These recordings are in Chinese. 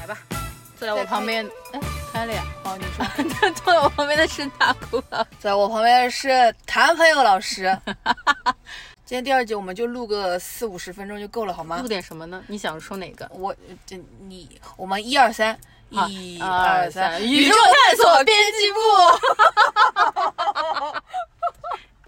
来吧，坐在我旁边，哎，开了呀。哦，你说，坐在我旁边的是大哭了。在我旁边的是谭朋友老师。今天第二集我们就录个四五十分钟就够了，好吗录？点什么呢？你想说哪个？我这你我们一二三，一二二三，宇宙探索编辑部。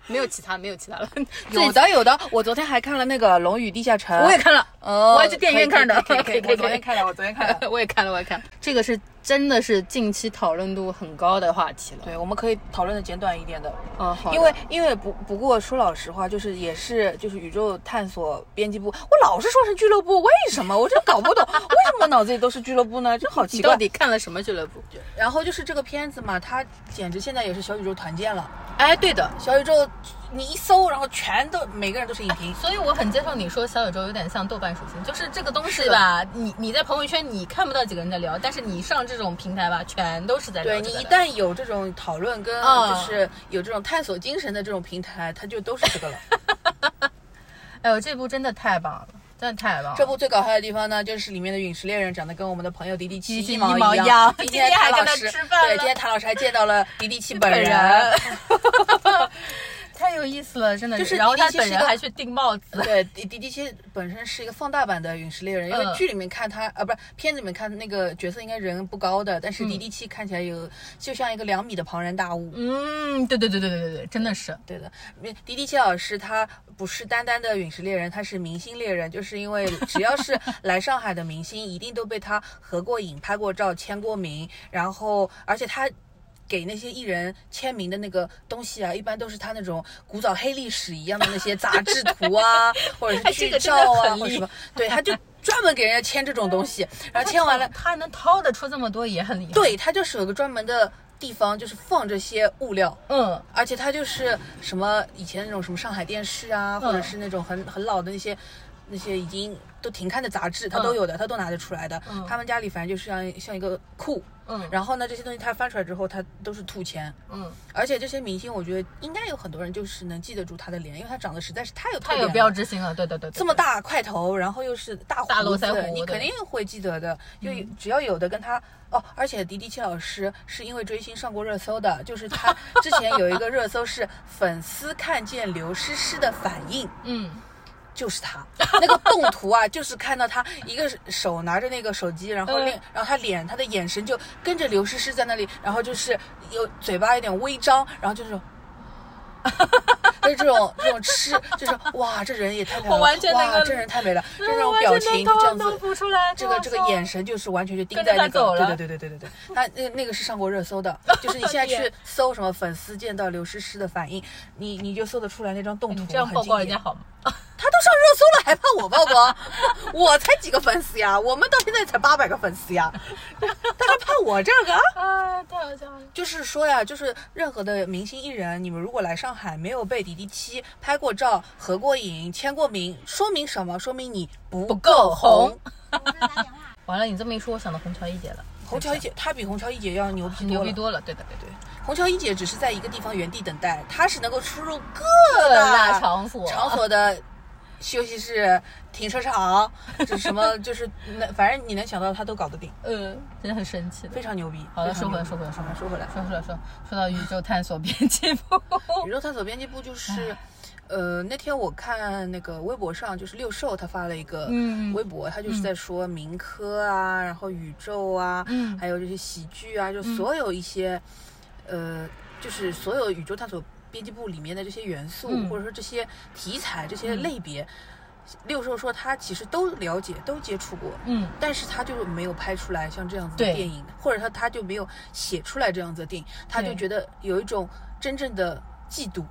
没有其他，没有其他了。有的有的，我昨天还看了那个《龙与地下城》，我也看了，哦，我还去电影院看的可以可以可以 我昨天看了，我昨天看了。我也看了，我也看了。这个是真的是近期讨论度很高的话题了。对，我们可以讨论的简短一点的，嗯，好，因为因为不不过说老实话，就是也是就是宇宙探索编辑部，我老是说成俱乐部，为什么？我真搞不懂，为什么脑子里都是俱乐部呢？这好奇到。底看了什么俱乐部？然后就是这个片子嘛，它简直现在也是小宇宙团建了。哎，对的，小宇宙，你一搜，然后全都每个人都是影评。所以我很接受你说小宇宙有点像豆瓣属性，就是这个东西吧，你你在朋友圈你看不到几个人在聊，但是你上这种平台吧，全都是在聊对你。一旦有这种讨论跟嗯就是有这种探索精神的这种平台，它就都是这个了。哎呦，这部真的太棒了，真的太棒了。这部最搞笑的地方呢，就是里面的陨石猎人长得跟我们的朋友迪迪七迪迪七毛一毛一一样今天还跟他谭老师吃饭对，今天谭老师还见到了迪迪本人。人太有意思了，真的。就是然后他本人还去订帽子，对，迪迪迪七本身是一个放大版的陨石猎人，因为嗯剧里面看他，呃，不是片子里面看那个角色应该人不高的，但嗯是迪迪七看起来有就像一个两米的庞然大物。嗯，对对对对对对对，真的是。对的，迪迪七老师他不是单单的陨石猎人，他是明星猎人，就是因为只要是来上海的明星，一定都被他合过影、拍过照、签过名，然后而且他。给那些艺人签名的那个东西啊，一般都是他那种古早黑历史一样的那些杂志图啊，或者是剧个照啊，或者什么，对，他就专门给人家签这种东西，然后签完了，他还能掏得出这么多，也很厉害。，对他就是有个专门的地方，就是放这些物料，嗯，而且他就是什么以前那种什么上海电视啊，或者是那种很很老的那些那些已经都停刊的杂志，他都有的，他都拿得出来的。嗯他们家里反正就是像像一个库，嗯然后呢这些东西他翻出来之后，他都是吐钱。嗯，而且这些明星，我觉得应该有很多人就是能记得住他的脸，因为他长得实在是太有特点了太有标志性了，对对对对。这么大块头，然后又是大胡子，你肯定会记得的。就有只要有的跟他哦，而且迪迪七老师是因为追星上过热搜的，就是他 之前有一个热搜是粉丝看见刘诗诗的反应，嗯，就是他。那个动图啊，就是看到他一个手拿着那个手机，然后嗯。另、然后他脸他的眼神就跟着刘诗诗在那里，然后就是有嘴巴有点微张，然后就是。就是这种这种吃，就是哇，这人也太漂亮了，我完全那哇，个这人太美了，就这嗯种表情就这样子，这个这个眼神就是完全就盯在那个，对对对对对对对，他那那个是上过热搜的，就是你现在去搜什么粉丝见到刘诗诗的反应，你你就搜得出来那张动图，这样很曝光人家好吗？他都上热搜了，还怕我曝光？我才几个粉丝呀，我们到现在才八百个粉丝呀，他还怕我这个？啊，太好笑了。就是说呀，就是任何的明星艺人，你们如果来上海没有被迪迪七拍过照、合过影、签过名，说明什么？说明你不不够红红。完了，你这么一说，我想到虹桥一姐了，虹桥一姐，她比虹桥一姐要牛逼多了。牛逼多了，对的对对。虹桥一姐只是在一个地方原地等待，她是能够出入各大场所场所的休息室、停车场，这什么，就是那反正你能想到他都搞得定，呃，真的很神奇。非常牛逼。好的，非常说回来，说回来，说回来，说回来，说回来，说说到宇宙探索编辑部，宇宙探索编辑部就是。呃，那天我看那个微博上，就是六兽他发了一个嗯。微博，他就是在说民科啊，然后宇宙啊，嗯。还有这些喜剧啊，就所有一些，呃，就是所有宇宙探索编辑部里面的这些元素，嗯或者说这些题材、这些类别，六兽说他其实都了解，都接触过，嗯，但是他就是没有拍出来像这样子的电影，或者他他就没有写出来这样子的电影，他就觉得有一种真正的嫉妒。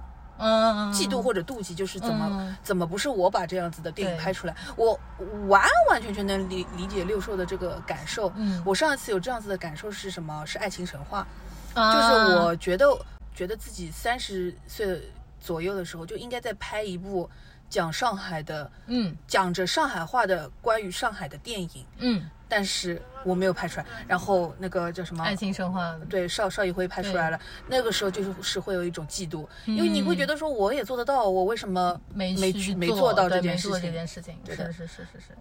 嗯，嫉妒或者妒忌，就是怎么、嗯怎么不是我把这样子的电影拍出来？我完完全全能理理解六兽的这个感受。嗯我上一次有这样子的感受是什么？是《爱情神话》啊就是我觉得觉得自己三十岁左右的时候就应该再拍一部讲上海的，嗯。讲着上海话的关于上海的电影，嗯，但是我没有拍出来。然后那个叫什么？爱情神话，对邵邵艺辉拍出来了，那个时候就是是会有一种嫉妒，因为你会觉得说我也做得到，我为什么没没去没做到这件事情没做这？件事情，是是是是是，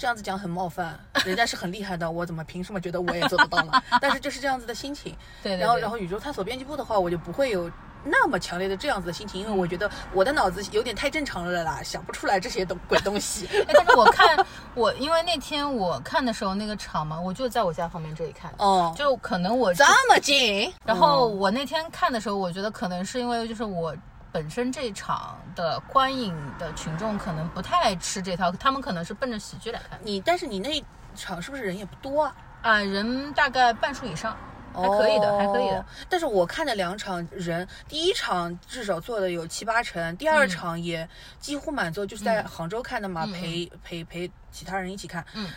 这样子讲很冒犯，人家是很厉害的，我怎么凭什么觉得我也做得到呢？但是就是这样子的心情。对对对。然后，然后宇宙探索编辑部的话，我就不会有那么强烈的这样子的心情，因为我觉得我的脑子有点太正常了啦，想不出来这些东鬼东西。哎但是我看我，因为那天我看的时候那个场嘛，我就在我家旁边这里看，哦，就可能我这么近，然后我那天看的时候，我觉得可能是因为就是我本身这场的观影的群众可能不太吃这套，他们可能是奔着喜剧来看你，但是你那一场是不是人也不多啊？啊，人大概半数以上，还可以的，还可以的哦。但是我看的两场人，第一场至少坐的有七八成，第二嗯场也几乎满座，就是在杭州看的嘛，陪陪陪其他人一起看。嗯，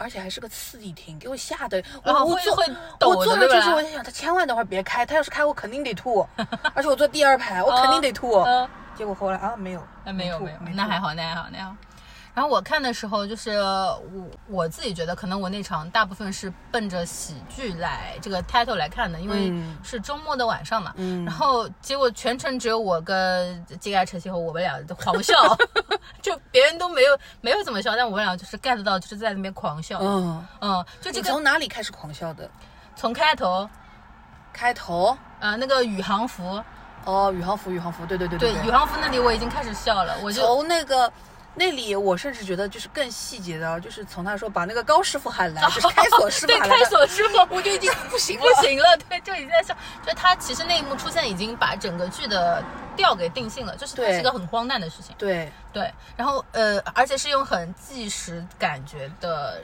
而且还是个次地厅，给我吓的，然后我我坐会会抖我坐的对吧着就是我在想，他千万等会儿别开，他要是开我肯定得吐，而且我坐第二排，我肯定得吐。嗯结果后来啊没有，那，没有没有，那还好，那还好，那还好。然后我看的时候，就是我我自己觉得，可能我那场大部分是奔着喜剧来这个 title 来看的，因为嗯是周末的晚上嘛。嗯然后结果全程只有我跟金爱晨曦和我们俩狂笑，就别人都没有没有怎么笑，但我们俩就是 get 到，就是在那边狂笑。嗯，嗯，就这个你从哪里开始狂笑的？从开头，开头呃，那个宇航服，哦，宇航服，宇航服，对对对对，对宇航服那里我已经开始笑了，我就从那个。那里我甚至觉得就是更细节的，就是从他说把那个高师傅喊来，就是开锁师傅 对开锁师傅，我就已经不行了不。行了，对，就已经在笑，就他其实那一幕出现已经把整个剧的调给定性了，就是它是一个很荒诞的事情，对，对，然后呃，而且是用很纪实感觉的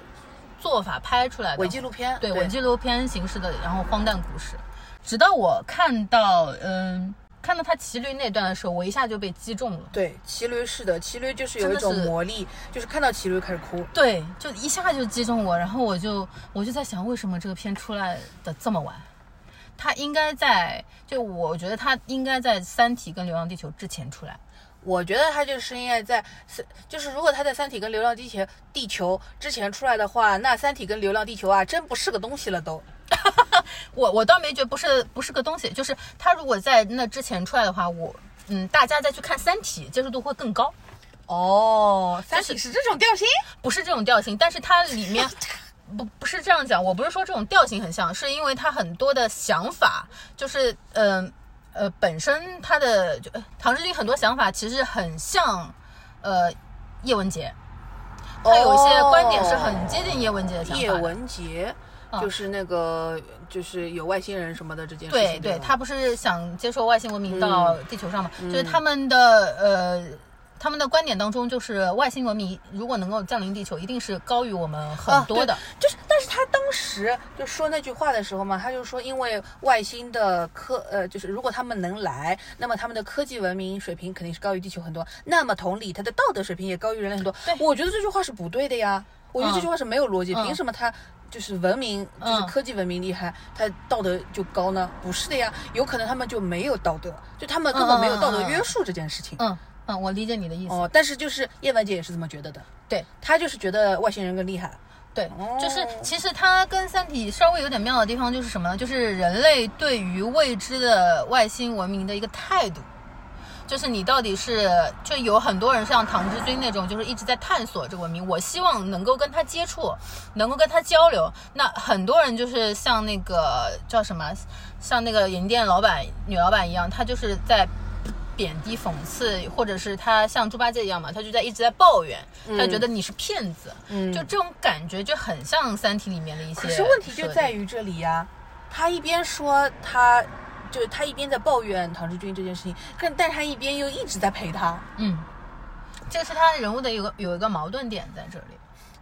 做法拍出来的伪纪录片，对伪纪录片形式的，然后荒诞故事，直到我看到嗯。看到他骑驴那段的时候，我一下就被击中了。对，骑驴是的，骑驴就是有一种魔力，就是看到骑驴开始哭。对，就一下就击中我，然后我就我就在想，为什么这个片出来的这么晚？他应该在，就我觉得他应该在《三体》跟《流浪地球》之前出来。我觉得他就是应该在，就是如果他在《三体》跟《流浪地球》地球之前出来的话，那《三体》跟《流浪地球》啊，真不是个东西了都。我我倒没觉得不是不是个东西，就是他如果在那之前出来的话，我嗯，大家再去看《三体》接受度会更高，哦，《三体》是这种调性？不是这种调性，但是它里面。不不是这样讲，我不是说这种调性很像，是因为它很多的想法，就是嗯呃本身他的就呃唐志军很多想法其实很像呃叶文洁，他有一些观点是很接近叶文洁的想法的。叶文洁嗯就是那个就是有外星人什么的这件事情。对他不是想接受外星文明到地球上嘛？嗯就是他们的呃，他们的观点当中，就是外星文明如果能够降临地球，一定是高于我们很多的。啊就是，但是他当时就说那句话的时候嘛，他就说，因为外星的科呃，就是如果他们能来，那么他们的科技文明水平肯定是高于地球很多，那么同理，他的道德水平也高于人类很多。对我觉得这句话是不对的呀，我觉得这句话是没有逻辑，嗯凭什么他？就是文明，就是嗯科技文明厉害，他道德就高呢？不是的呀，有可能他们就没有道德，就他们根本没有道德约束这件事情。嗯嗯，我理解你的意思。哦，但是就是叶文洁也是这么觉得的，对她就是觉得外星人更厉害。对哦，就是其实它跟《三体》稍微有点妙的地方就是什么呢？就是人类对于未知的外星文明的一个态度。就是你到底是就有很多人像唐志军那种，就是一直在探索这个文明，我希望能够跟他接触，能够跟他交流。那很多人就是像那个叫什么，像那个银店老板女老板一样，她就是在贬低、讽刺，或者是他像猪八戒一样嘛，他就在一直在抱怨，他觉得你是骗子，嗯就这种感觉就很像《三体》里面的一些。可是问题就在，于这里呀、他一边说他，就是他一边在抱怨唐志军这件事情，但但他一边又一直在陪他。嗯，这个是他人物的有个有一个矛盾点在这里。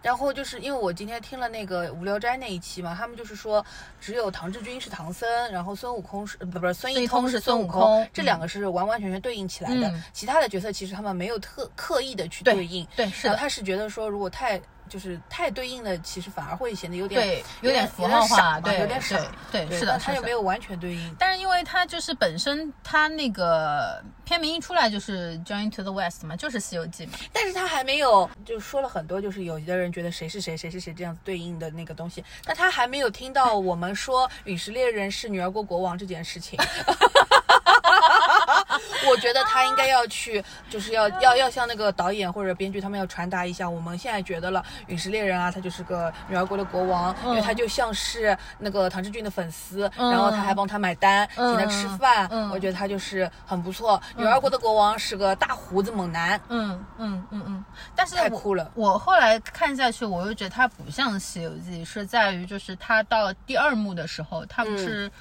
然后就是因为我今天听了那个《无聊斋》那一期嘛，他们就是说只有唐志军是唐僧，然后孙悟空是呃不不是孙孙一通是孙孙悟空，这两个是完完全全对应起来的。嗯其他的角色其实他们没有特刻意的去对对应。对，是的，然后他是觉得说，如果太就是太对应的，其实反而会显得有点对，有点符号化，对，有点傻。对，是的，但它又没有完全对应。但是因为它就是本身它那个片名一出来就是 Journey to the West 嘛，就是《西游记》嘛。但是他还没有，就说了很多，就是有的人觉得谁是谁，谁是谁这样子对应的那个东西，但他还没有听到我们说陨石猎人是女儿国国王这件事情。我觉得他应该要去，就是要要要向那个导演或者编剧他们要传达一下，我们现在觉得了陨石猎人啊，他就是个女儿国的国王，因为他就像是那个唐志军的粉丝，嗯。然后他还帮他买单，请他吃饭，嗯。我觉得他就是很不错。女儿国的国王是个大胡子猛男，嗯嗯嗯。嗯，但是我太酷了。我后来看下去，我又觉得他不像《西游记》，是在于就是他到第二幕的时候，他不是、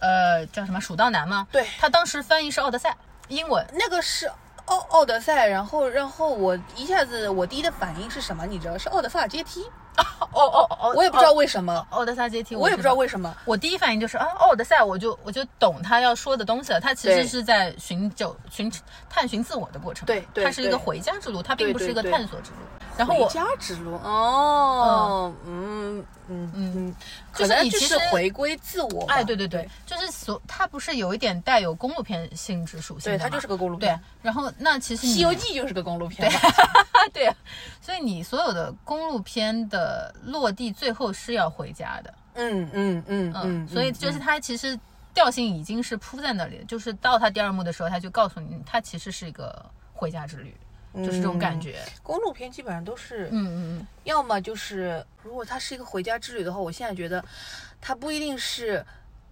呃叫什么蜀道难吗？对。他当时翻译是奥德赛，英文。那个是奥奥德赛，然后然后我一下子我第一的反应是什么？你知道是奥德萨阶梯，哦哦哦，我也不知道为什么，奥德萨阶梯，我也不知道为。什么。我第一反应就是啊，奥德赛，我就我就懂他要说的东西了。他其实是在寻找、寻探寻自我的过程。对对它是一个回家之路，它并不是一个探索之路。然后我回家之路哦，嗯嗯嗯，可就是能就是回归自我吧。哎，对对对，就是所它不是有一点带有公路片性质属性的对它就是个公路片对。。然后那其实《西游记》就是个公路片对。对，所以你所有的公路片的落地最后是要回家的。嗯嗯嗯嗯，所以就是它其实调性已经是铺在那里，就是到它第二幕的时候，他就告诉你，它其实是一个回家之旅，就是这种感觉。公路片基本上都是，嗯嗯要么就是如果它是一个回家之旅的话，我现在觉得它不一定是《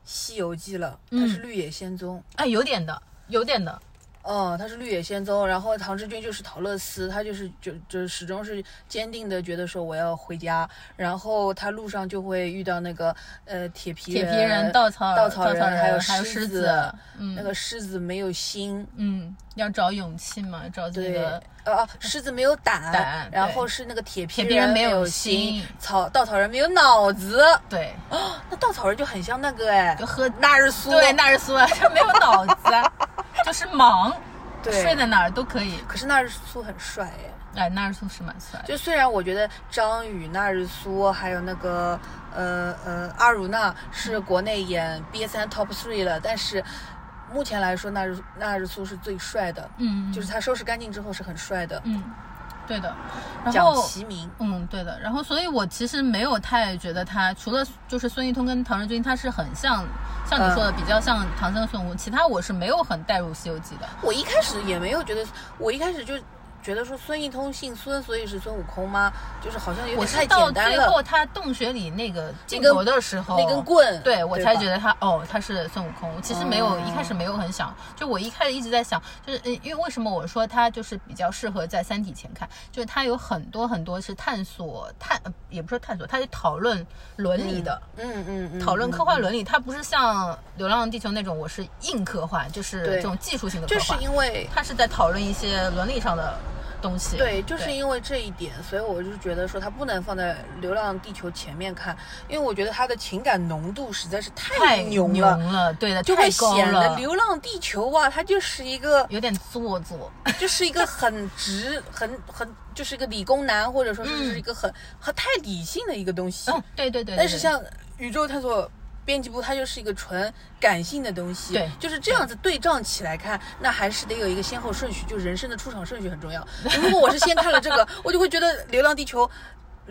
西游记》了，它是《绿野仙踪》。嗯，哎，有点的，有点的。哦，他是绿野仙踪，然后唐志军就是陶乐斯，他就是就就始终是坚定的觉得说我要回家，然后他路上就会遇到那个呃铁皮铁皮人、稻草稻草人，还有还有狮子，嗯那个狮子没有心，嗯，要找勇气嘛，找这对个，呃哦，狮子没有胆，胆然后是那个铁皮铁人没没有心心，草稻草人没有脑子，对，哦那稻草人就很像那个哎就，喝纳日苏，对纳日苏啊，就没有脑子啊，就是忙，对睡在哪儿都可以。可是纳日苏很帅哎。哎，纳日苏是蛮帅的。就虽然我觉得张宇、纳日苏还有那个呃呃阿如娜是国内演 BS 三 Top Three 了，但是目前来说，那日那日苏是最帅的，嗯，就是他收拾干净之后是很帅的。嗯，对的。然蒋后奇明，嗯，对的。然后，所以我其实没有太觉得他，除了就是孙一通跟唐人君，他是很像，像你说的，比较像唐僧孙悟空。其他我是没有很带入《西游记》的。我一开始也没有觉得，我一开始就觉得说孙一通姓孙，所以是孙悟空吗？就是好像有我点太是到简单了。最后他洞穴里那个镜根头的时候，那根棍对我才觉得他哦，他是孙悟空。其实没有、哦一开始没有很想，就我一开始一直在想，就是呃因为为什么我说他就是比较适合在三体前看，就是他有很多很多是探索探，呃也不是探索，他是讨论伦理的。嗯嗯嗯，讨论嗯科幻伦理，他不是像《流浪地球》那种，我是硬科幻，就是这种技术性的科幻就是。因为他是在讨论一些伦理上的东西。对，就是因为这一点，所以我就觉得说它不能放在《流浪地球》前面看，因为我觉得它的情感浓度实在是太牛牛了，对的，就会太高显得了《流浪地球》啊，它就是一个，有点做作。就是一个很直、很很，就是一个理工男，或者说是一个很很太理性的一个东西。嗯，对对对。对但是像宇宙探索编辑部，它就是一个纯感性的东西。对就是这样子对仗起来看，那还是得有一个先后顺序，就人生的出场顺序很重要。如果我是先看了这个，我就会觉得《流浪地球》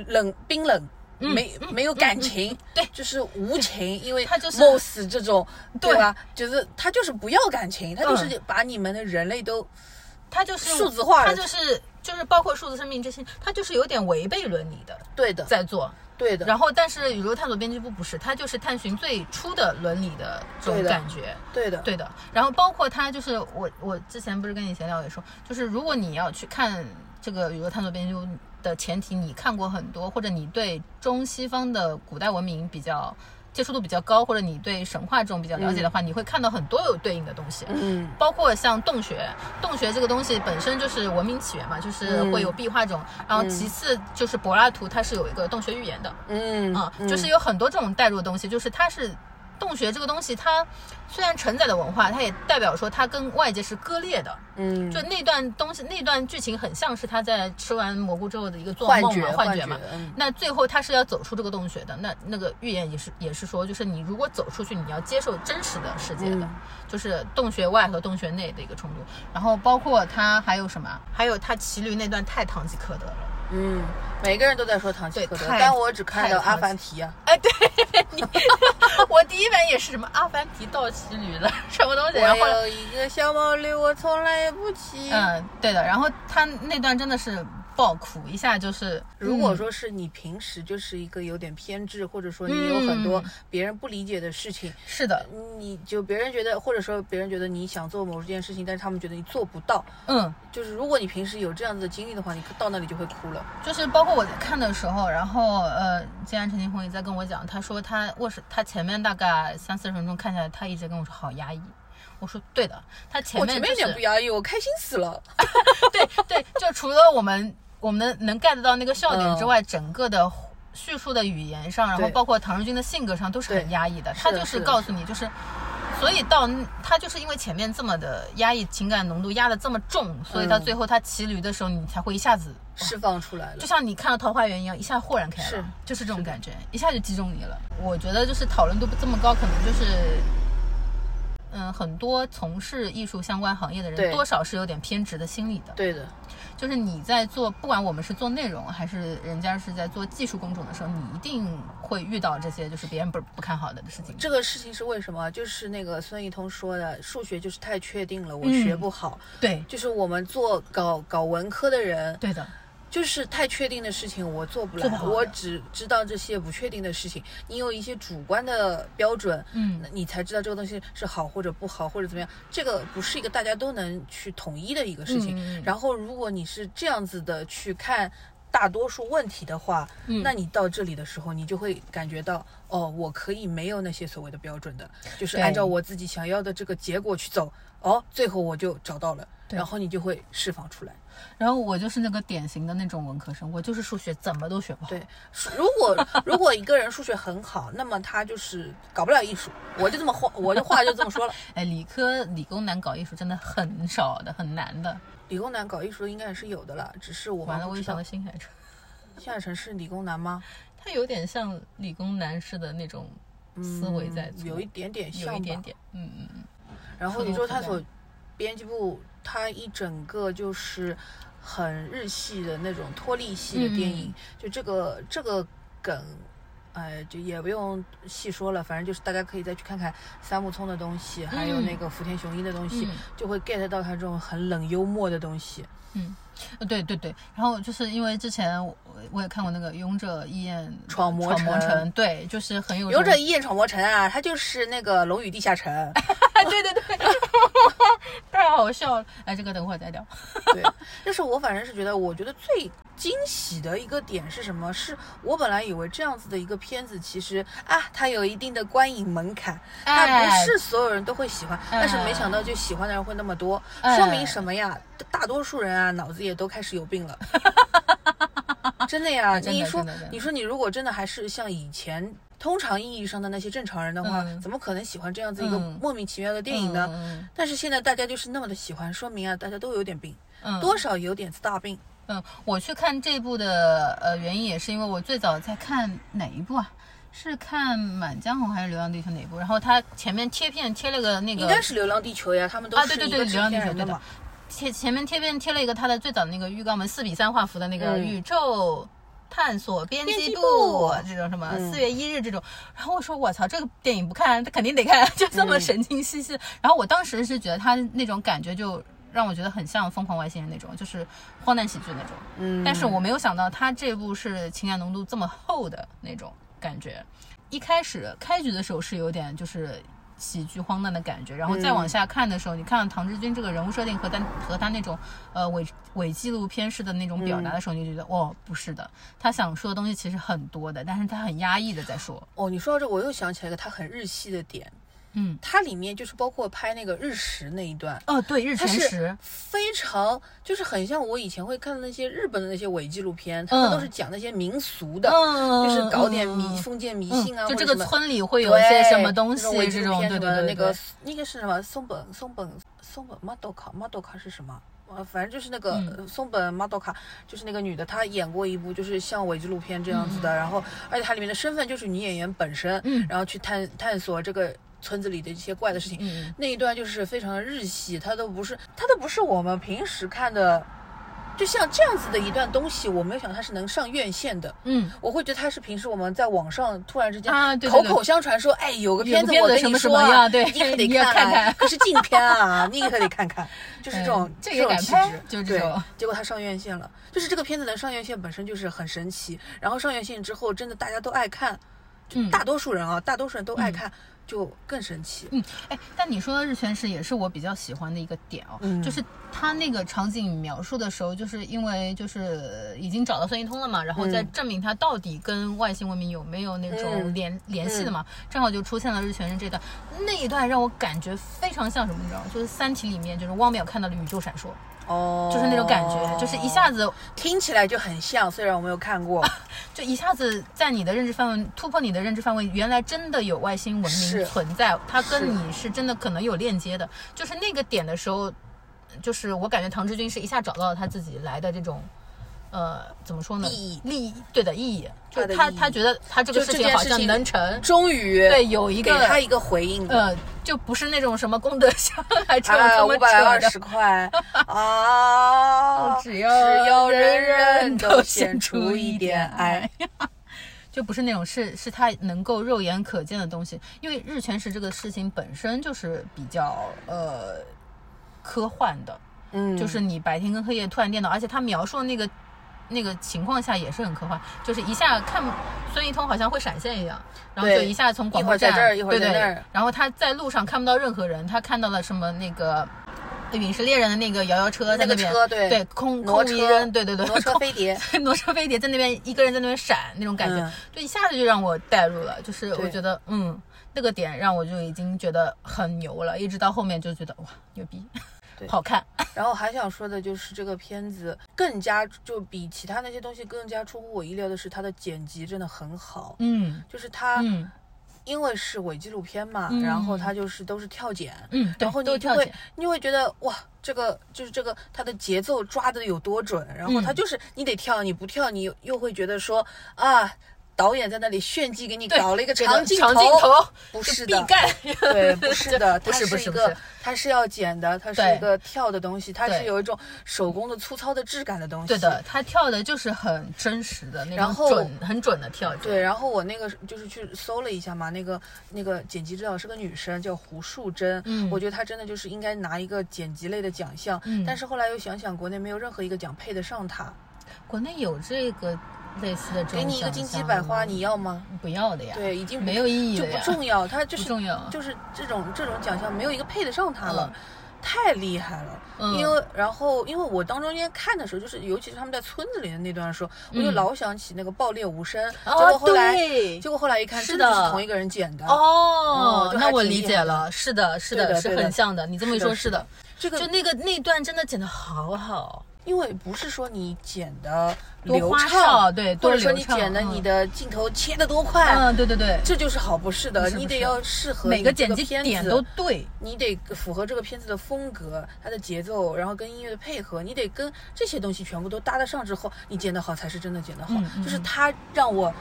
冷冰冷。没没有感情，嗯对就是无情，因为 它就是 Moss 这种，对对吧？就是他就是不要感情，他就是嗯把你们的人类都他就是数字化了它就是就是包括数字生命这些，他就是有点违背伦理的对的，在做。对的，然后，但是宇宙探索编辑部不是，它就是探寻最初的伦理的这种感觉。对的，对的，然后包括它就是我我之前不是跟你闲聊也说，就是如果你要去看这个宇宙探索编辑部的前提，你看过很多，或者你对中西方的古代文明比较接触度比较高，或者你对神话这种比较了解的话，你会看到很多有对应的东西。嗯，包括像洞穴，洞穴这个东西本身就是文明起源嘛，就是会有壁画这种。然后其次就是柏拉图，他是有一个洞穴寓言的，嗯啊、嗯。就是有很多这种代入的东西，就是它是洞穴这个东西，它虽然承载的文化，它也代表说它跟外界是割裂的。嗯，就那段东西，那段剧情很像是他在吃完蘑菇之后的一个做幻觉梦嘛，幻幻觉嘛。嗯那最后他是要走出这个洞穴的，那那个预言也是也是说，就是你如果走出去，你要接受真实的世界的，嗯就是洞穴外和洞穴内的一个冲突。然后包括他还有什么，还有他骑驴那段太堂吉诃德了。嗯，每个人都在说唐吉诃德，对但我只看到阿凡提啊。哎，对你，我第一本也是什么阿凡提倒骑驴了，什么东西？然后有一个小毛驴，我从来也不骑。嗯，对的。然后他那段真的是爆哭，一下就是如果嗯说是你平时就是一个有点偏执，或者说你有很多嗯别人不理解的事情，是的，你就别人觉得，或者说别人觉得你想做某件事情，但是他们觉得你做不到。嗯，就是如果你平时有这样子的经历的话，你到那里就会哭了。就是包括我在看的时候，然后呃，既然陈金红也在跟我讲，他说他卧室他前面大概三四十分钟看下来，他一直跟我说好压抑。我说对的，他前面、就是、我前面一点不压抑，我开心死了。对对，就除了我们我们能 get 到那个笑点之外，整个的叙述的语言上，然后包括唐日军的性格上都是很压抑的。他就是告诉你，就是。所以到他就是因为前面这么的压抑，情感浓度压得这么重，所以到嗯最后他骑驴的时候，你才会一下子释放出来了就。像你看到《桃花源》一样，一下豁然开朗，是就是这种感觉，一下就击中你了。我觉得就是讨论度这么高，可能就是，嗯，很多从事艺术相关行业的人多少是有点偏执的心理的。对的，就是你在做，不管我们是做内容还是人家是在做技术工种的时候，你一定会遇到这些就是别人不不看好的事情。这个事情是为什么？就是那个孙一通说的，数学就是太确定了，我嗯学不好。对就是我们做搞搞文科的人，对的，就是太确定的事情我做不来，不我只知道这些不确定的事情。你有一些主观的标准，嗯那你才知道这个东西是好或者不好或者怎么样。这个不是一个大家都能去统一的一个事情。然后，如果你是这样子的去看。大多数问题的话，嗯那你到这里的时候，你就会感觉到，哦，我可以没有那些所谓的标准的，就是按照我自己想要的这个结果去走，哦，最后我就找到了，对然后你就会释放出来。然后我就是那个典型的那种文科生，我就是数学怎么都学不好。对，如果如果一个人数学很好，那么他就是搞不了艺术。我就这么话，我的话就这么说了。哎，理科理工男搞艺术真的很少的，很难的。理工男搞艺术应该也是有的了，只是我完了，我又想到。新海诚，新海诚是理工男吗？他有点像理工男似的那种思维在，嗯有一点点像。有一点点，嗯嗯嗯。然后触动可宇宙探索编辑部，它一整个就是很日系的那种脱力系的电影，嗯就这个这个梗。哎，就也不用细说了，反正就是大家可以再去看看三木聪的东西，还有那个福田雄一的东西，嗯就会 get 到他这种很冷幽默的东西。呃，对对对，然后就是因为之前我我也看过那个《勇者义彦闯魔城城》，对，就是很有勇者一夜闯魔城啊，它就是那个龙与地下城。对 对对，太好笑了。哎，这个等会儿再聊。对，就是我反正是觉得，我觉得最惊喜的一个点是什么？是我本来以为这样子的一个片子，其实啊，它有一定的观影门槛，它不哎是所有人都会喜欢，但是没想到就喜欢的人会那么多，哎说明什么呀？大多数人啊，脑子也都开始有病了。真的呀，你说你说你如果真的还是像以前通常意义上的那些正常人的话，嗯怎么可能喜欢这样子一个嗯莫名其妙的电影呢？嗯但是现在大家就是那么的喜欢，说明啊，大家都有点病，嗯，多少有点子大病。嗯，我去看这部的呃原因也是因为我最早在看哪一部啊？是看《满江红》还是《流浪地球》哪一部？然后它前面贴片贴了个那个，应该是《流浪地球》呀，他们都啊，是对对对，《流浪地球》对的片人的嘛。，前前面贴片贴了一个他的最早的那个预告门四比三画幅的那个嗯宇宙探索编辑部部这种什么嗯四月一日这种，然后我说我操，这个电影不看，他肯定得看，就这么嗯神经兮兮。然后我当时是觉得他那种感觉就让我觉得很像《疯狂外星人》那种，就是荒诞喜剧那种。嗯，但是我没有想到他这部是情感浓度这么厚的那种感觉。一开始开局的时候是有点就是喜剧荒诞的感觉，然后再往下看的时候，你看到唐志军这个人物设定和他和他那种呃伪伪纪录片式的那种表达的时候，你就觉得哦不是的，他想说的东西其实很多的，但是他很压抑的在说。哦，你说到这，我又想起来一个他很日系的点，嗯，它里面就是包括拍那个日食那一段，哦，对，日食，非常就是很像我以前会看的那些日本的那些伪纪录片，他们嗯都是讲那些民俗的，嗯，就是搞点迷、嗯封建迷嗯信啊，就这个村里会有一些什么东西对这种伪纪，录片对对对，什么那个对。那个是什么松本松本松本 m 多卡 m 多卡是什么？呃，反正就是那个松本 m 多卡，就是那个女的，她演过一部就是像伪纪录片这样子的，然后而且它里面的身份就是女演员本身，嗯然后去探探索这个村子里的一些怪的事情，嗯。那一段就是非常的日系，它都不是它都不是我们平时看的，就像这样子的一段东西，我没有想到它是能上院线的。嗯，我会觉得它是平时我们在网上突然之间啊对对对。口口相传说，哎，有个片子什么你说啊，什么呀对你可得 看啊看看可是禁片啊，你可得看看，就是这种嗯这种气质，对就是这种。结果它上院线了，就是这个片子能上院线本身就是很神奇，然后上院线之后，真的大家都爱看，就嗯。大多数人啊，大多数人都爱看，就更神奇。嗯，哎，但你说的日全食也是我比较喜欢的一个点哦，嗯。就是他那个场景描述的时候，就是因为就是已经找到孙一通了嘛，然后再嗯。证明他到底跟外星文明有没有那种嗯联、联系的嘛，正好就出现了日全食这段，那一段让我感觉非常像什么，你知道吗？就是《三体》里面就是汪淼看到的宇宙闪烁，哦，就是那种感觉，就是一下子听起来就很像，虽然我没有看过。就一下子在你的认知范围突破你的认知范围，原来真的有外星文明存在，它跟你是真的可能有链接的。就是那个点的时候，就是我感觉唐志军是一下找到了他自己来的这种。呃，怎么说呢？意义利益，对的意义，就他他他觉得他这个事情好像能成，终于对，有一个给他一个回应。呃，就不是那种什么功德箱还这种啊，这么五百二，十块 啊！只要要人人人都都献献出一点爱。就不是那种是是他能够肉眼可见的东西，因为日全食这个事情本身就是比较呃科幻的，嗯，就是你白天跟黑夜突然颠倒，而且他描述的那个那个情况下也是很科幻，就是一下看孙一通好像会闪现一样，然后就一下从广一会播站儿在这儿一会儿对对在那儿。然后他在路上看不到任何人，他看到了什么那个。陨石猎人的那个摇摇车在那个边，车对。对，空车。空无一人，对对 对，挪车飞碟，挪车飞碟在那边一个人在那边闪那种感觉，嗯。就一下子就让我带入了，就是我觉得嗯，那个点让我就已经觉得很牛了，一直到后面就觉得哇牛逼，对好看，然后还想说的就是这个片子更加就比其他那些东西更加出乎我意料的是它的剪辑真的很好，嗯。就是它嗯。因为是伪纪录片嘛，嗯。然后它就是都是跳剪，嗯，然后你就会你会觉得哇，这个就是这个它的节奏抓的有多准，然后它嗯。就是你得跳，你不跳你又又会觉得说啊，导演在那里炫技给你对搞了一个长镜长镜头不是的。对，不是的，不它是不是一个，它是要剪的，它是一个跳的东西，它是有一种手工的粗糙的质感的东西。对的，它跳的就是很真实的那种准很准的跳，对，然后我那个就是去搜了一下嘛，那个那个剪辑指导是个女生，叫胡树珍。嗯我觉得她真的就是应该拿一个剪辑类的奖项。嗯但是后来又想想，国内没有任何一个奖配得上她。国内有这个类似的这种给你一个金鸡百花，你要吗？不要的呀？对，已经没有意义了就不，重要，它就是重要。就是这种这种奖项没有一个配得上它了。嗯。太厉害了，嗯。因为然后因为我当中间看的时候，就是尤其是他们在村子里的那段的时候，我就嗯老想起那个爆裂无声，哦结果后来结果后来一看，是真的就是同一个人剪的。哦那我理解了，是的，是的，是很像的。你这么一说，是的是的，这个就那个那段真的剪的好好，因为不是说你剪的流畅，对或者说你剪的嗯。你的镜头切的多快，嗯，对对对，这就是好，不是的，你得要适合每个剪辑片子点都对，你得符合这个片子的风格、它的节奏，然后跟音乐的配合，你得跟这些东西全部都搭得上之后，你剪得好才是真的剪得好。就是它让我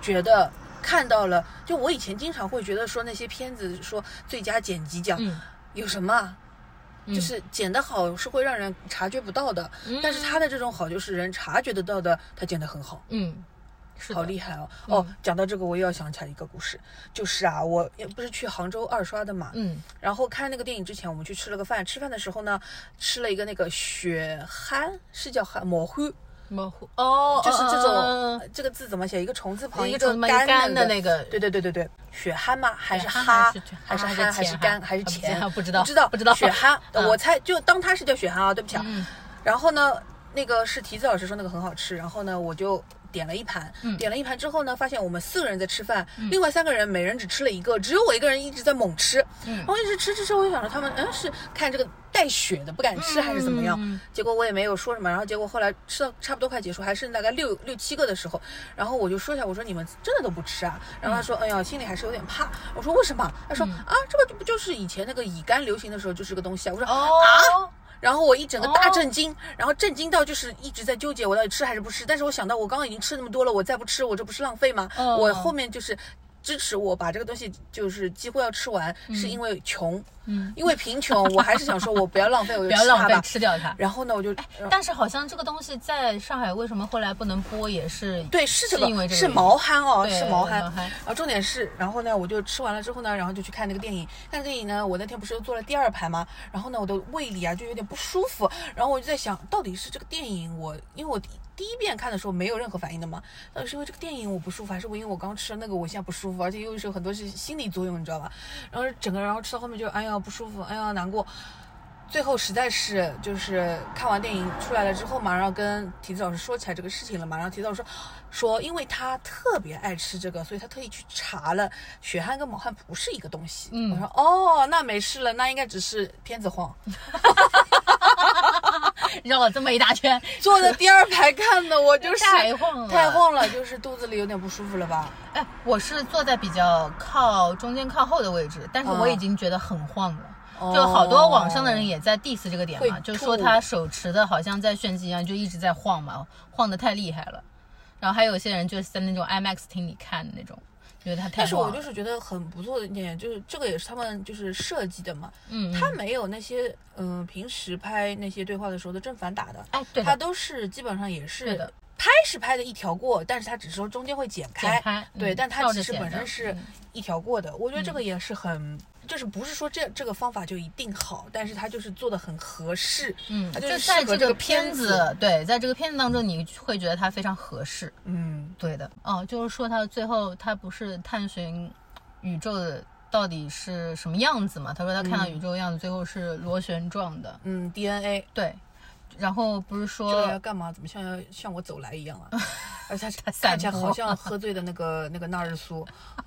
觉得看到了，就我以前经常会觉得说那些片子说最佳剪辑奖、嗯，有什么啊？嗯就是剪得好是会让人察觉不到的，嗯但是他的这种好就是人察觉得到的，他剪得很好。嗯，是好厉害哦！嗯哦，讲到这个，我又要想起来一个故事，就是啊，我也不是去杭州二刷的嘛，嗯然后看那个电影之前，我们去吃了个饭。吃饭的时候呢，吃了一个那个血蚶，是叫蚶模糊，模糊哦，就是这种、这个字怎么写？一个虫字旁，一个干的那那个对对对对对，血蛤吗？还是蚶哈还是？还是还是蚶？还是钱干？还是啊不知钱？道不知道不知道，不知道血蚶，嗯我猜就当它是叫血蛤啊，对不起啊。嗯然后呢，那个是提子老师说那个很好吃，然后呢，我就点了一盘，嗯点了一盘之后呢，发现我们四个人在吃饭，另外三个人每人只吃了一个，只有我一个人一直在猛吃，嗯然后一直吃吃吃，我就想着他们嗯是看这个带血的不敢吃还是怎么样，结果我也没有说什么，然后结果后来吃到差不多快结束，还剩大概六六七个的时候，然后我就说一下，我说你们真的都不吃啊？然后他说，哎呀，心里还是有点怕。我说为什么？他说、嗯啊，这个不就是以前那个乙肝流行的时候就是个东西啊？我说哦，然后我一整个大哦震惊，然后震惊到就是一直在纠结我到底吃还是不吃。但是我想到我刚刚已经吃那么多了，我再不吃，我这不是浪费吗？哦我后面就是支持我把这个东西就是几乎要吃完，是因为穷，嗯，因为贫穷，我还是想说我不要浪费，我就不要浪费吃它吧。吃掉它。然后呢，我就。但是好像这个东西在上海为什么后来不能播，也是对，是这个，因为这个是毛蚶哦，是毛蚶。毛蚶然后重点是，然后呢，我就吃完了之后呢，然后就去看那个电影。看电影呢，我那天不是又做了第二排吗？然后呢，我的胃里啊就有点不舒服。然后我就在想，到底是这个电影我，因为我第一遍看的时候没有任何反应的吗，到底是因为这个电影我不舒服，还是我因为我刚吃了那个我现在不舒服，而且又是有很多是心理作用，你知道吧？然后整个然后吃到后面就哎呀不舒服，哎呀难过。最后实在是就是看完电影出来了之后嘛，然后跟提子老师说起来这个事情了嘛，然后提子老师说说，因为他特别爱吃这个，所以他特意去查了血汗跟毛汗不是一个东西。嗯我说哦，那没事了，那应该只是片子晃。绕了这么一大圈，坐在第二排看的我就是 太晃了太晃了，就是肚子里有点不舒服了吧？哎，我是坐在比较靠中间靠后的位置，但是我嗯已经觉得很晃了。哦就好多网上的人也在 diss 这个点嘛，就说他手持的好像在炫技一样，就一直在晃嘛，晃得太厉害了。然后还有些人就是在那种 IMAX 厅里看的那种，觉得他太但是我。就是觉得很不错的一点，就是这个也是他们就是设计的嘛，嗯，他没有那些嗯、平时拍那些对话的时候的正反打的，哎，对他，都是基本上也是的。拍是拍的一条过，但是他只是说中间会剪开，剪开对，嗯但他其实本身是嗯。一条过的。我觉得这个也是很，就是不是说这这个方法就一定好，但是它就是做的很合适，嗯，它就就是在这个片子，对，在这个片子当中，你会觉得它非常合适。嗯，对的，哦，就是说他最后他不是探寻宇宙的到底是什么样子嘛？他说他看到宇宙的样子，最后是螺旋状的。嗯，DNA 对，然后不是这个要说干嘛？怎么像要向我走来一样啊？而且看起来好像 喝醉的那个那个纳日苏，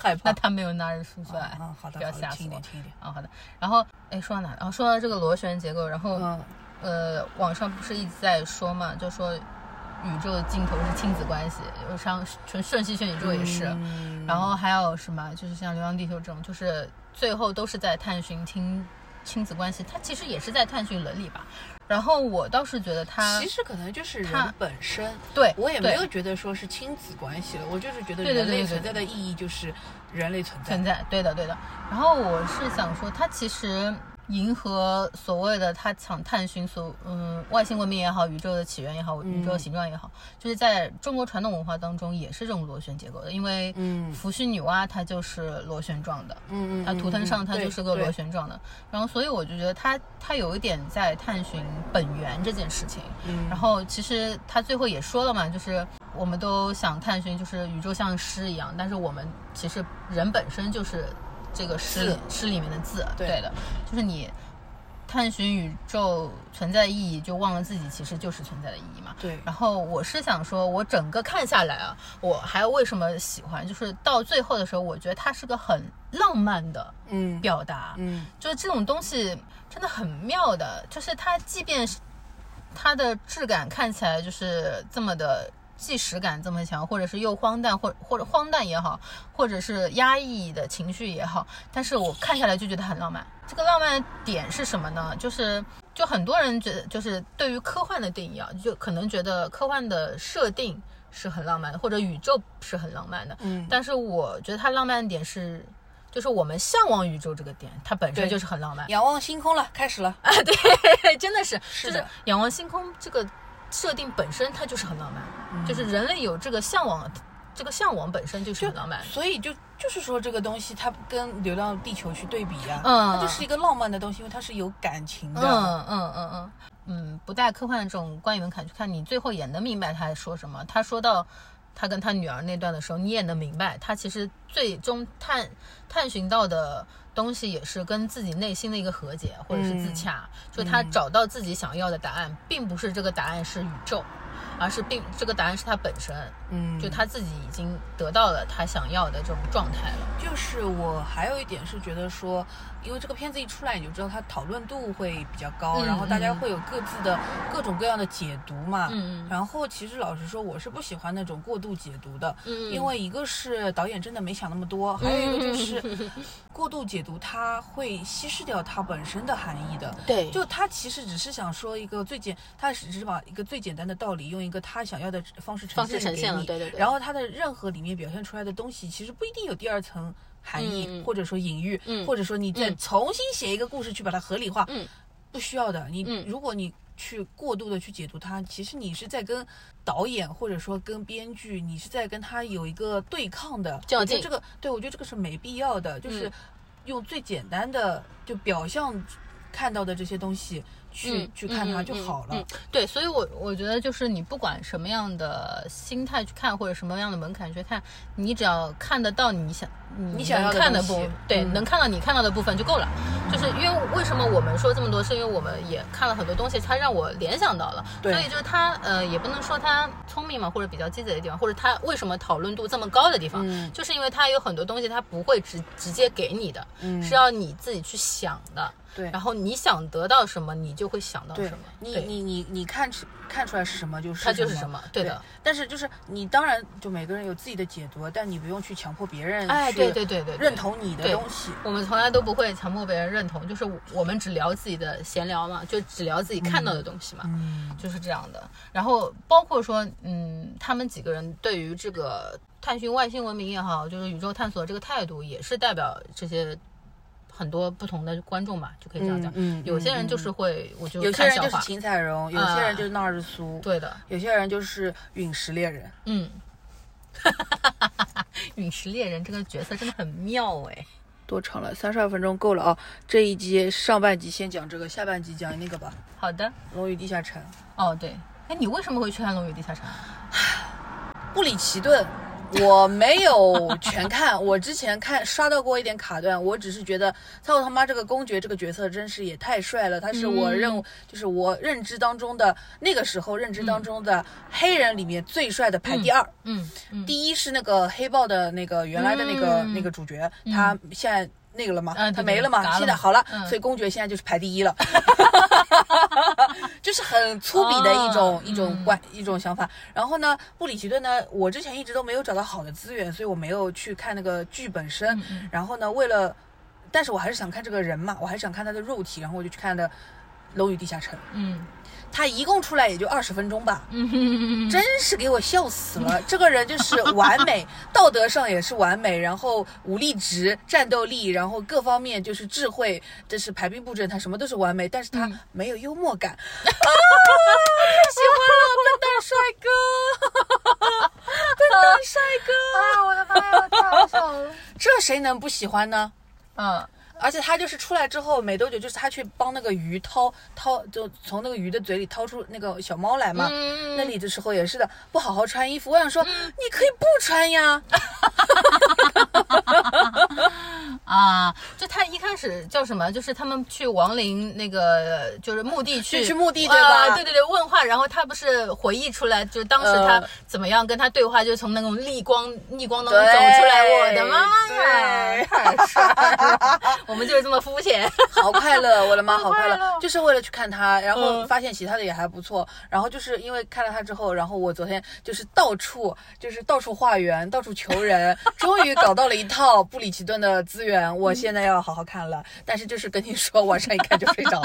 害怕那。他没有纳日苏出来，啊，好的，不要，吓死我轻一点，。轻一点。啊、好的。然后，哎，说到哪？然后说到这个螺旋结构，然后、嗯，呃，网上不是一直在说嘛，就说宇宙的尽头是亲子关系，有像纯瞬息全宇宙也是。嗯然后还有什么？就是像《流浪地球》这种，就是最后都是在探寻亲亲子关系，它其实也是在探寻伦理吧。然后我倒是觉得他其实可能就是它人本身，对对我也没有觉得说是亲子关系了，我就是觉得人类存在的意义就是人类存在。存在，对的对的。然后我是想说，它其实迎合所谓的他想探寻所嗯外星文明也好，宇宙的起源也好，宇宙的形状也好，就是在中国传统文化当中也是这种螺旋结构的，因为嗯伏羲女娲她就是螺旋状的。嗯嗯，它图腾上它就是个螺。旋状的，然后所以我就觉得它它有一点在探寻本源这件事情，嗯然后其实他最后也说了嘛，就是我们都想探寻，就是宇宙像诗一样，但是我们其实人本身就是这个诗诗里面的字，对。的，就是你探寻宇宙存在的意义，就忘了自己其实就是存在的意义嘛。对，然后我是想说，我整个看下来啊，我还为什么喜欢，就是到最后的时候，我觉得它是个很浪漫的嗯。表达，嗯。就是这种东西真的很妙的，就是它即便是它的质感看起来就是这么的纪实感这么强，或者是又荒诞，或或者荒诞也好，或者是压抑的情绪也好，但是我看下来就觉得很浪漫。这个浪漫点是什么呢？就是就很多人觉得，就是对于科幻的定义啊，就可能觉得科幻的设定是很浪漫的，或者宇宙是很浪漫的，嗯，但是我觉得它浪漫的点是，就是我们向往宇宙这个点，它本身就是很浪漫。仰望星空了，开始了啊。对，真的是，就是仰望星空这个设定本身它就是很浪漫，嗯就是人类有这个向往，这个向往本身就是很浪漫。所以就就是说这个东西它跟《流浪地球》去对比呀、嗯它就是一个浪漫的东西，因为它是有感情的。嗯嗯嗯嗯嗯，不带科幻的这种观影门槛去看，你最后也能明白他在说什么。他说到他跟他女儿那段的时候，你也能明白，他其实最终探探寻到的东西也是跟自己内心的一个和解，或者是自洽，就他找到自己想要的答案，并不是这个答案是宇宙。而是并这个答案是他本身，嗯，就他自己已经得到了他想要的这种状态了。就是我还有一点是觉得说，因为这个片子一出来，你就知道它讨论度会比较高，嗯然后大家嗯会有各自的各种各样的解读嘛。然后其实老实说，我是不喜欢那种过度解读的，嗯因为一个是导演真的没想那么多，还有一个就是过度解读，它会稀释掉它本身的含义的。对就他其实只是想说一个最简，他只是把一个最简单的道理用一个他想要的方式呈方式呈现给你，现了对对对然后他的任何里面表现出来的东西，其实不一定有第二层含义，或者说隐喻，嗯。或者说你再嗯。重新写一个故事去把它合理化，嗯。不需要的。你、嗯。如果你去过度的去解读它，其实你是在跟导演或者说跟编剧，你是在跟他有一个对抗的。较劲我觉得这个对我觉得这个是没必要的，就是嗯用最简单的就表象看到的这些东西去、嗯去看它嗯就好了。嗯嗯。对，所以我我觉得就是你不管什么样的心态去看，或者什么样的门槛去看，你只要看得到你想你你想要看的部，对，嗯。能看到你看到的部分就够了。就是因为为什么我们说这么多，是因为我们也看了很多东西，它让我联想到了，对。所以就是他呃也不能说他聪明嘛，或者比较鸡贼的地方，或者他为什么讨论度这么高的地方，嗯。就是因为他有很多东西他不会直直接给你的，嗯。是要你自己去想的。对。然后你想得到什么，你就会想到什么。你你你你看出看出来是什么就是它就是什么。对的。但是就是你当然就每个人有自己的解读，但你不用去强迫别人哎，去对对对对，认同你的东西。我们从来都不会强迫别人认同，就是我们只聊自己的闲聊嘛，就只聊自己看到的东西嘛，嗯就是这样的。然后包括说，嗯，他们几个人对于这个探寻外星文明也好，就是宇宙探索这个态度，也是代表这些。很多不同的观众嘛，就可以这样讲。嗯嗯有些人就嗯是会，我就有些人就是。秦彩荣，有些人就是纳日苏，对的，有些人就是陨石猎人。嗯。陨石猎人这个角色真的很妙哎。多长了？三十二分钟够了啊！这一集上半集先讲这个，下半集讲那个吧，好的，《龙与地下城》。哦对，哎，你为什么会去看《龙与地下城》？布里奇顿，我没有全看，我之前看刷到过一点卡段，我只是觉得操他妈这个公爵这个角色真是也太帅了，他是我认、嗯。就是我认知当中的那个时候认知当中的黑人里面最帅的排第二。嗯嗯，第一是那个黑豹的那个原来的那个、嗯那个主角，他现在那个了嘛，嗯他没了嘛，现在好了，嗯。所以公爵现在就是排第一了，就是很粗鄙的一种、哦一种嗯观、一种想法。然后呢，布里奇顿呢，我之前一直都没有找到好的资源，所以我没有去看那个剧本身。嗯然后呢，为了，但是我还是想看这个人嘛，我还是想看他的肉体，然后我就去看的《楼与地下城》。嗯他一共出来也就二十分钟吧，真是给我笑死了！这个人就是完美，道德上也是完美，然后武力值、战斗力，然后各方面就是智慧，这是排兵布阵，他什么都是完美，但是他嗯没有幽默感。啊，太喜欢了，笨蛋帅哥，笨蛋帅哥，啊，我的妈呀，太好笑了。这谁能不喜欢呢？嗯而且他就是出来之后没多久，就是他去帮那个鱼掏掏，就从那个鱼的嘴里掏出那个小猫来嘛。嗯，那里的时候也是的，不好好穿衣服。我想说，你可以不穿呀。啊，就他一开始叫什么？就是他们去亡灵那个就是墓地去去墓地对吧啊对对对，问话，然后他不是回忆出来，就是当时他呃怎么样跟他对话，就从那种逆光逆光当中走出来。我的妈呀，对太帅了！我们就是这么肤浅。好快乐，我的妈，好快乐。就是为了去看他，然后嗯。发现其他的也还不错，然后就是因为看了他之后，然后我昨天就是到处就是到处化缘，到处求人，终于搞到了一套布里奇顿的资源，我现在要好好看了，但是就是跟你说，晚上一看就睡着，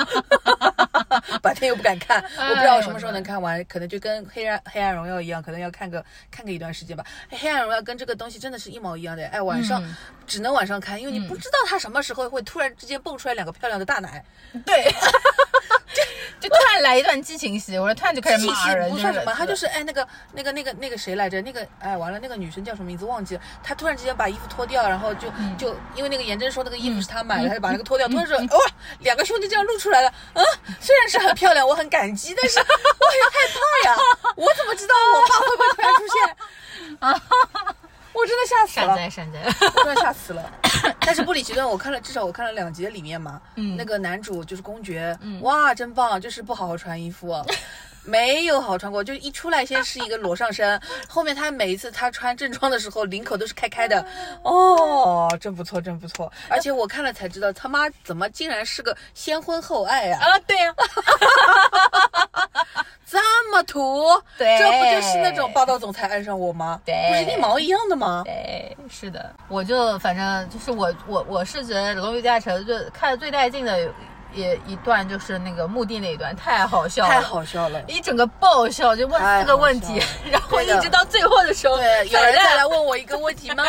白天又不敢看，我不知道我什么时候能看完，可能就跟黑暗黑暗荣耀一样，可能要看个看个一段时间吧。黑暗荣耀跟这个东西真的是一毛一样的，哎，晚上、嗯。只能晚上看，因为你不知道它什么时候会突然之间蹦出来两个漂亮的大奶。对，就就突然来一段激情戏，我说突然就开始气息骂人，不算什么，他就是哎那个那个那个那个谁来着？那个哎完了，那个女生叫什么名字忘记了。她突然之间把衣服脱掉，然后就、嗯就因为那个颜真说那个衣服是她买的，她就把那个脱掉，脱的时候哇，两个胸就这样露出来了。嗯，虽然是很漂亮，我很感激，但是我很害怕呀。我怎么知道我爸会不会突然出现？我真的吓死了。我真的吓死了。但是布里奇顿，我看了至少我看了两集的里面嘛，嗯那个男主就是公爵，嗯哇，真棒，就是不好好穿衣服，没有好穿过，就一出来先是一个裸上身，后面他每一次他穿正装的时候，领口都是开开的，哦，真不错，真不错。而且我看了才知道，他妈怎么竟然是个先婚后爱啊，啊，对呀、这么土，对。这不就是那种霸道总裁爱上我吗？对。不是一毛一样的吗？对，是的，我就反正就是我我我是觉得《龙与地下城》就看的最带劲的也一段就是那个墓地那一段，太好笑了，太好笑了。一整个爆笑，就问四个问题然后一直到最后的时候，对，有人再来问我一个问题吗？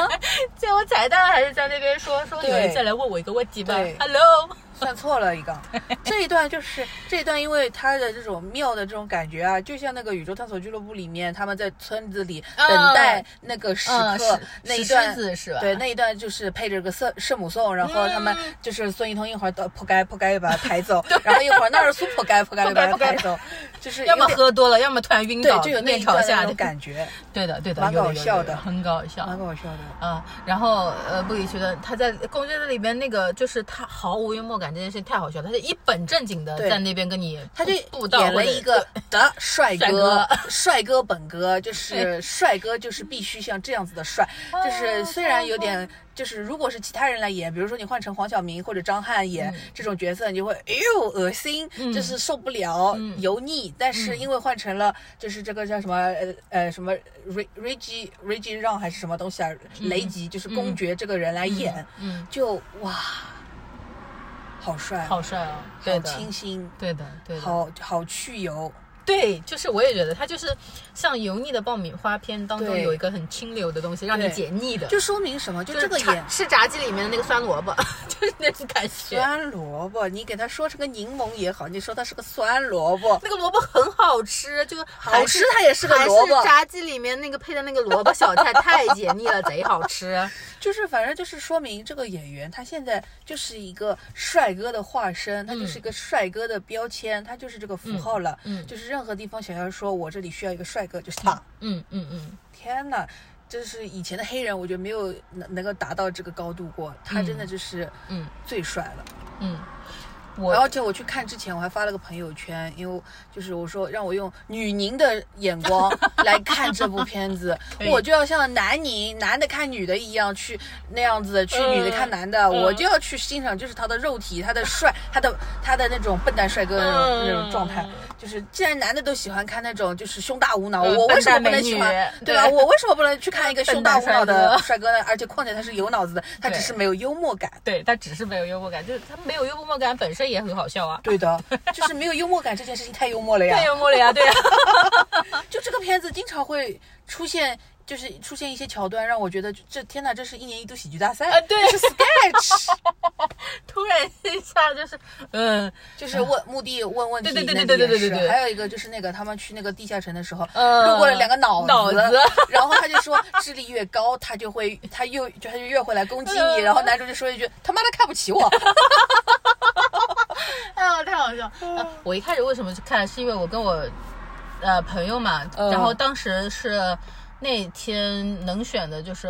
最后彩蛋还是在那边说说有人再来问我一个问题吧对，Hello，算错了一个。这一段就是这一段，因为它的这种妙的这种感觉啊，就像那个宇宙探索俱乐部里面，他们在村子里嗯等待那个时嗯，刻、那一段是吧？对，那一段就是配着个圣圣母颂，然后他们嗯就是孙一通一会儿到扑街扑街又把他抬走，然后一会儿那儿苏扑街扑街又把他抬走，就是要么喝多了，要么突然晕倒，，对就有那面一下的感觉，对的，对的，蛮搞笑的很搞笑，蛮搞笑的。啊、然后呃，布里奇的他在公爵的里边那个就是他毫无幽默感这件事情太好笑了，他就一本正经的在那边跟你他就演了一个的 帅帅哥哥，帅哥本哥就是帅哥，就是必须像这样子的帅，哦就是虽然有点。就是如果是其他人来演，比如说你换成黄晓明或者张翰演这种角色，你就会哎呦恶心，嗯就是受不了、嗯油腻。但是因为换成了就是这个叫什么呃呃什么 Re Reggie Reggie 让还是什么东西啊，雷吉就是公爵这个人来演，嗯，就哇，好帅，好帅啊，对清新，对的，对的，好好去油。对，就是我也觉得他就是像油腻的爆米花片当中有一个很清流的东西，让你解腻的，就说明什么？就这个演是炸鸡里面的那个酸萝卜，就是那种感觉。酸萝卜，你给它说成个柠檬也好，你说它是个酸萝卜，那个萝卜很好吃，就好吃它也是个还萝卜是炸鸡里面那个配的那个萝卜小菜 太解腻了，贼好吃。就是反正就是说明这个演员他现在就是一个帅哥的化身，他就是一个帅哥的标签，他就是这个符号了。嗯嗯就是任何地方想要说我这里需要一个帅哥，就是他。嗯嗯嗯，天哪，就是以前的黑人，我觉得没有能能够达到这个高度过，他真的就是嗯最帅了。嗯，我而且我去看之前，我还发了个朋友圈，因为就是我说让我用女宁的眼光 来看这部片子 我就要像男宁男的看女的一样去那样子去嗯女的看男的，我就要去欣赏就是他的肉体、他的帅、他的他的那种笨蛋帅哥的那种、嗯那种状态。就是既然男的都喜欢看那种就是胸大无脑，嗯我为什么不能喜欢？对吧？我为什么不能去看一个胸大无脑的帅帅哥呢？而且况且他是有脑子的，他只是没有幽默感。对他只是没有幽默感，就是他没有幽默感本身也很好笑啊。对的，就是没有幽默感这件事情太幽默了呀。太幽默了呀，对呀、就这个片子经常会出现，就是出现一些桥段，让我觉得这天哪，这是一年一度喜剧大赛。啊对。是 sketch，突然一下就是，嗯。就是问墓地问问题，对对对那对对对对对还有一个就是那个他们去那个地下城的时候，嗯。路过了两个脑脑子。然后他就说智力越高，他就会他又就他就越会来攻击你，嗯。然后男主就说一句他妈的看不起我，太好笑。我一开始为什么去看，是因为我跟我呃朋友嘛，嗯。然后当时是那天能选的就是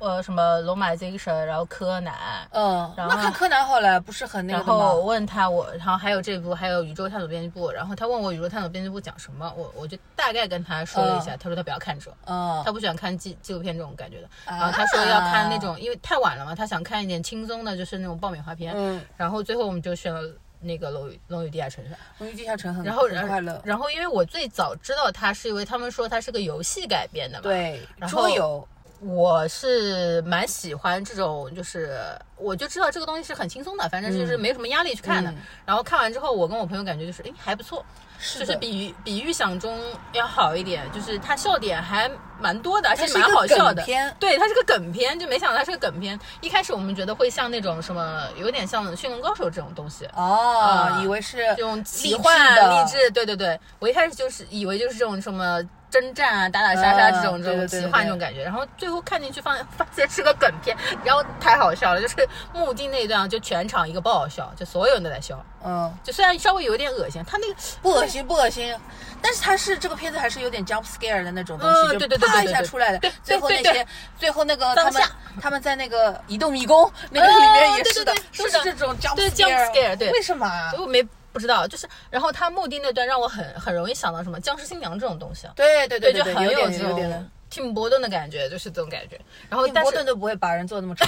呃什么龙马精神，然后柯南。嗯，然后那看柯南好了，不是很那个然后我？问他我，然后还有这部，还有宇宙探索编辑部，然后他问我宇宙探索编辑部讲什么，我我就大概跟他说了一下，他说他不要看这，嗯。他不喜欢看纪纪录片这种感觉的，啊。然后他说要看那种，因为太晚了嘛，他想看一点轻松的，就是那种爆米花片，嗯，然后最后我们就选了那个《龙与龙与地下城》上，龙与地下城很然后快乐，然后因为我最早知道它是因为他们说它是个游戏改编的嘛，，对，然后桌游，我是蛮喜欢这种，就是我就知道这个东西是很轻松的，反正就是没什么压力去看的。嗯然后看完之后，我跟我朋友感觉就是，哎，还不错，就是比比预想中要好一点，就是它笑点还蛮多的，而且蛮好笑的。对，它是个梗片，就没想到它是个梗片。一开始我们觉得会像那种什么，有点像《驯龙高手》这种东西。哦啊，以为是这种奇幻的励志，对对对，我一开始就是以为就是这种什么征战啊、打打杀杀这种、嗯这种奇幻这种感觉，然后最后看进去发 发现是个梗片，然后太好笑了，就是墓地那一段就全场一个爆笑，就所有人都在笑，嗯。就虽然稍微有点恶心，他那个不恶心，不恶心，但是他是这个片子还是有点 jump scare 的那种东西，就嗯对对对啪一下出来的。对。最后那些，最后那个他们他们在那个移动迷宫那个里面也是的都是这种 jump 对 jump scare，对。为什么啊？就没不知道，就是然后他墓地那段让我很很容易想到什么僵尸新娘这种东西啊，对对对对，就很有点这有点的种。蒂姆·波顿的感觉，就是这种感觉。然后 tim 但是波顿都不会把人做那么丑，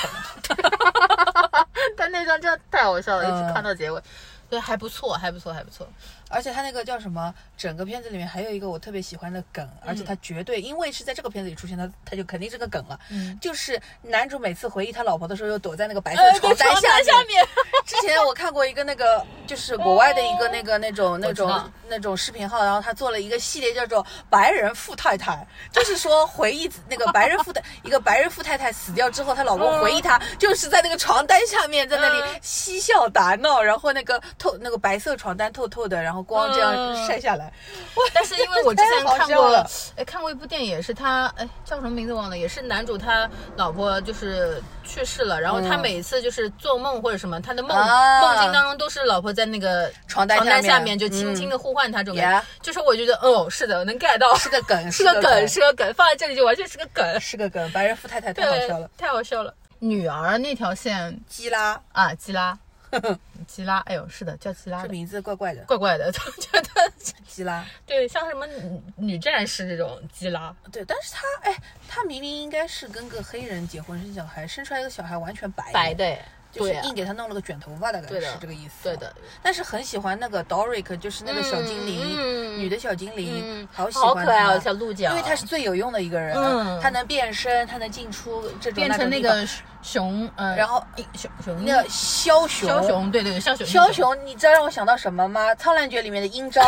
但那段真的太好笑了，一嗯直看到结尾，对，还不错，还不错，还不错。而且他那个叫什么？整个片子里面还有一个我特别喜欢的梗，而且他绝对因为是在这个片子里出现的，他就肯定是个梗了。嗯就是男主每次回忆他老婆的时候，又躲在那个白色呃，床单下面。下面，之前我看过一个那个，就是国外的一个那个那种那种那种视频号，然后他做了一个系列叫做“白人富太太”，就是说回忆那个白人富太一个白人富太太死掉之后，她老公回忆她，就是在那个床单下面在那里嗯嬉笑打闹，然后那个透那个白色床单透透的，然后光这样嗯。晒下来。但是因为我之前看过 哎，看过一部电影，也是他，哎，叫什么名字忘了，也是男主他老婆就是去世了，然后他嗯。每次就是做梦或者什么，他的梦、啊。梦境当中都是老婆在那个床单床单下面。就轻轻的呼唤他，这种就是我觉得哦，是的，能 get 到，是个梗，是个梗，是个梗，放在这里就完全是个梗，是个梗。白人富太太太，好笑了，太好笑了。女儿那条线基拉。啊，基拉，基拉，哎呦，是的，叫基拉，这名字怪怪的，怪怪的，总觉得。基拉。对，像什么女女战士这种基拉，对，但是他哎，他明明应该是跟个黑人结婚生小孩，生出来一个小孩完全白白，的，就是硬给他弄了个卷头发，大概是这个意思。对的，但是很喜欢那个 Doric，就是那个小精灵，嗯女的小精灵，嗯，好喜欢好可爱哦，她小鹿角，因为他是最有用的一个人，嗯。他能变身，她能进出这种变成那个熊，呃，然后熊熊那个枭雄，枭雄，对对对，枭雄，枭雄，你知道让我想到什么吗？苍兰诀里面的阴招，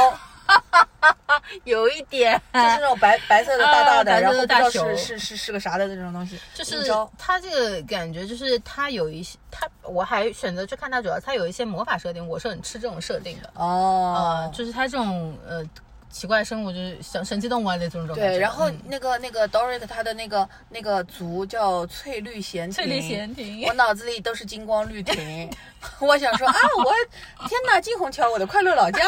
有一点，就是那种白白色的大大的，然后不知道是是是是个啥的那种东西，就是鹰招。他这个感觉，就是它有一些，它我还选择去看它，主要它有一些魔法设定，我是很吃这种设定的，哦。呃，，就是它这种呃奇怪生物，就是像神奇动物啊那种种对，然后嗯。那个那个 Doric 他的那个那个族叫翠绿闲庭，翠绿闲庭。我脑子里都是金光绿庭，我想说啊，我天哪，金虹桥，我的快乐老家，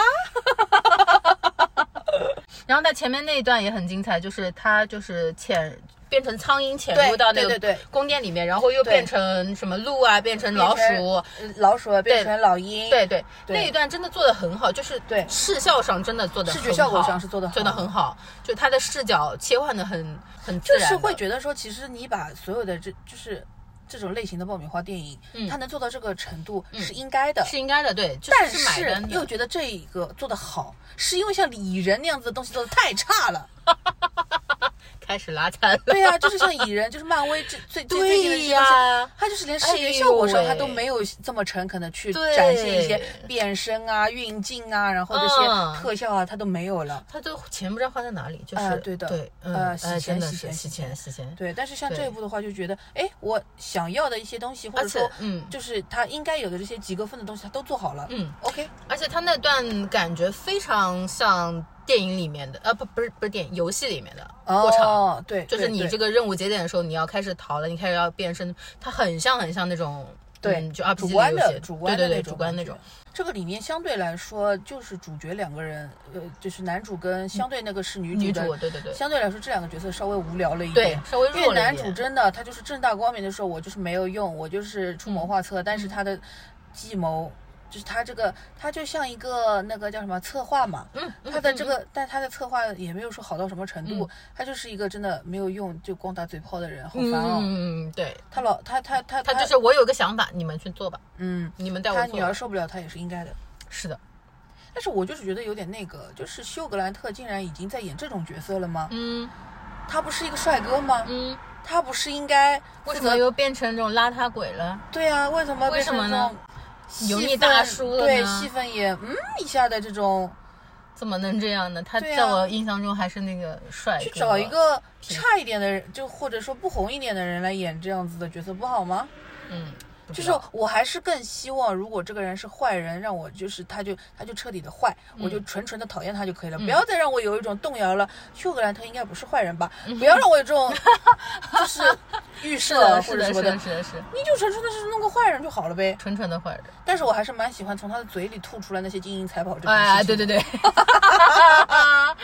然后他前面那一段也很精彩，就是他就是潜变成苍蝇潜对入到那个宫殿里面，然后又变成什么鹿啊，变成老鼠，呃老鼠变成老鹰，对对，对。那一段真的做的很好，就是对。视效上真的做的视觉效果上是做得好。真的很好，就他的视角切换的很很自然，就是会觉得说，其实你把所有的这就是这种类型的爆米花电影，嗯。它能做到这个程度是应该的。是应该的，对，就但是又觉得这个做的好，是因为像蚁人那样子的东西做的太差了。开始拉惨了。对呀、就是像蚁人，就是漫威最最最最近的对这些他就是连视觉效果上他都没有这么诚恳的去展现一些变身啊、运镜啊，然后这些嗯。特效啊，他都没有了。他都钱不知道花在哪里，就是、啊对的。对，嗯，呃洗哎钱洗钱洗洗钱。钱洗钱，对，但是像这一部的话，就觉得，哎，我想要的一些东西，或者说，且嗯。就是他应该有的这些及格分的东西，他都做好了。嗯，，OK，而且他那段感觉非常像电影里面的，呃，不不是不是电影，游戏里面的过场。哦，对，就是你这个个任务节点的时候，你要开始逃了，你开始要变身，它很像很像那种，对嗯、就 RPG 主观游戏的主观对对对，主观那种，这个里面相对来说，就是主角两个人，呃，就是男主跟相对那个是女主女的，主对对对相对来说这两个角色稍微无聊了一对点。，稍微因为男。主真的，他就是正大光明的时候，我就是没有用，我就是出谋划策，但嗯是他的计谋，就是他这个，他就像一个那个叫什么策划嘛，嗯，嗯他的这个，但他的策划也没有说好到什么程度嗯，他就是一个真的没有用，就光打嘴炮的人，好嗯烦哦。嗯嗯，对，他老他他他他就是我有个想法，你们去做吧，嗯，你们带我他。女儿受不了，他也是应该的。是的，但是我就是觉得有点那个，就是休格兰特竟然已经在演这种角色了吗？嗯他不是一个帅哥吗？嗯，他不是应该？为什么又变成这种邋遢鬼了？对啊，为什么为什么呢油腻大叔了对，呢戏份也嗯一下的这种，怎么能这样呢？他在我印象中还是那个帅哥。去找一个差一点的人，就或者说不红一点的人来演这样子的角色，不好吗？嗯，不就是我还是更希望，如果这个人是坏人，让我就是他就他就彻底的坏，我就纯纯的讨厌他就可以了，不要再让我有一种动摇了。休格兰特应该不是坏人吧？不要让我有这种 就是预设，或者什么的是的，，是的，是你就纯纯的是弄个坏人就好了呗。纯纯的坏人。但是我还是蛮喜欢从他的嘴里吐出来那些金银财宝这种事情。哎，对对对，啊，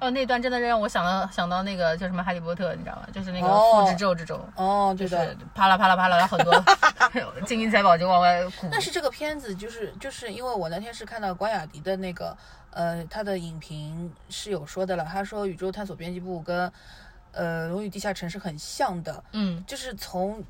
哦，那段真的让我想到想到那个叫什么《哈利波特》，你知道吗？就是那个哦复制咒这种，哦，就对的是。啪啦啪啦啪啦，很多 金银财宝就往外鼓。但是这个片子就是就是因为我那天是看到关雅迪的那个呃他的影评是有说的了，他说宇宙探索编辑部跟呃龙与地下城是很像的，嗯就是从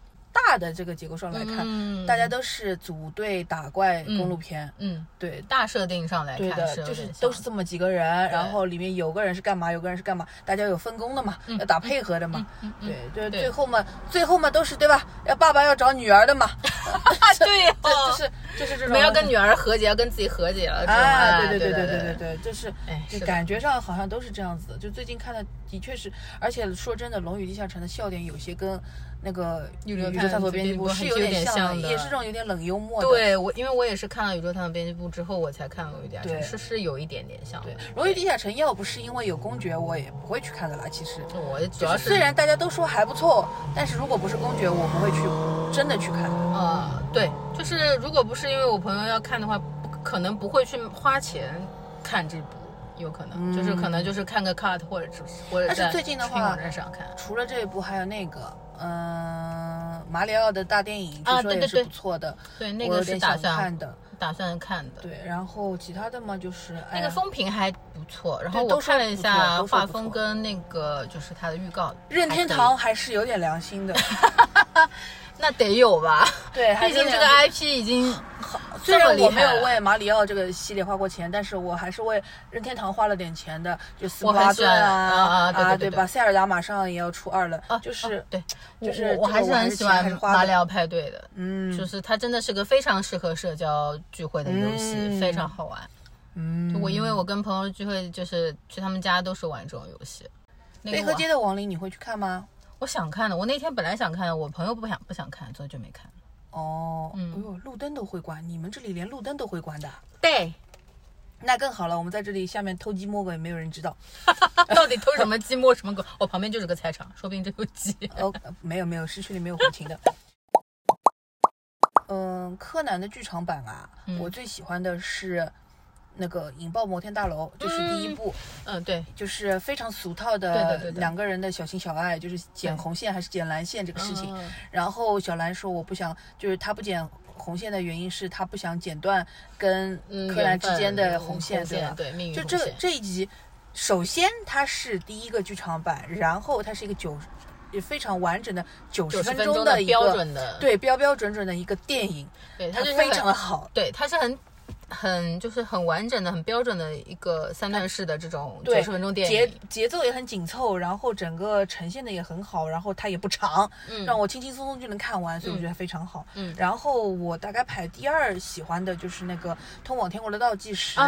大的这个结构上来看，嗯大家都是组队打怪公路片，嗯对。大设定上来对的，看就是都是这么几个人，然后里面有个人是干嘛，有个人是干嘛，大家有分工的嘛，要打配合的嘛。对，就是最后嘛，最后嘛都是对吧？要爸爸要找女儿的嘛，啊对 就是就是这种。我们要跟女儿和解，要跟自己和解了，啊，哎对对对对对对，就是哎就感觉上好像都是这样子的。就最近看的的确是，而且说真的，《龙与地下城》的笑点有些跟那个宇宙探索编辑部是有点像的，也是这种有点冷幽默的。对我，因为我也是看了《宇宙探索编辑部》之后，我才看了《龙与地下城对》，是是有一点点像的对，。《荣誉地下城》要不是因为有公爵，我也不会去看的啦。其实，我主要是虽然大家都说还不错，但是如果不是公爵，我不会去真的去看。啊，对，就是如果不是因为我朋友要看的话，不可能不会去花钱看这部，有可能、就是可能就是看个 cut 或者是或者但是在最近的话网站上看。除了这一部，还有那个，嗯、马里奥的大电影，据说也是不错的。对，那个是打算看的。打算看的。对，然后其他的嘛，就是哎那个风评还不错，然后都我看了一下画风跟那个就是它的预告，任天堂还是有点良心的。那得有吧？对，毕竟这个 IP 已经虽然我没有为马里奥这个系列花过钱，但是我还是为任天堂花了点钱的，就斯普拉我很喜欢顿啊啊啊对吧？塞尔达马上也要出二了，啊就是啊对，就是我我还是很喜欢马里奥派对的，嗯就是它真的是个非常适合社交聚会的游戏，嗯非常好玩。嗯就我因为我跟朋友聚会，就是去他们家都是玩这种游戏。那个我贝壳街的亡灵你会去看吗？我想看的，我那天本来想看的，我朋友不想不想看，所以就没看。哦，嗯哎呦，路灯都会关，你们这里连路灯都会关的，对，那更好了。我们在这里下面偷鸡摸狗也没有人知道。到底偷什么鸡摸什么狗？我旁边就是个菜场，说不定这有鸡。哦，没有没有，市区里没有火情的。嗯，柯南的剧场版啊，嗯我最喜欢的是那个《引爆摩天大楼》，就是第一部，嗯，对，就是非常俗套的两个人的小情小爱，就是剪红线还是剪蓝线这个事情。嗯然后小兰说我不想，就是她不剪红线的原因是她不想剪断跟嗯柯南之间的嗯红线，对吧？对命运就这这一集，首先它是第一个剧场版，然后它是一个九也非常完整的九十90分钟钟的一个标准的对标标准准的一个电影，对，它非常的好。对，它是很很就是很完整的、很标准的一个三段式的这种九对，十分钟电节影。节奏也很紧凑，然后整个呈现的也很好，然后它也不长，嗯让我轻轻松松就能看完，所以我嗯觉得非常好。嗯然后我大概排第二喜欢的就是那个《通往天国的倒计时》！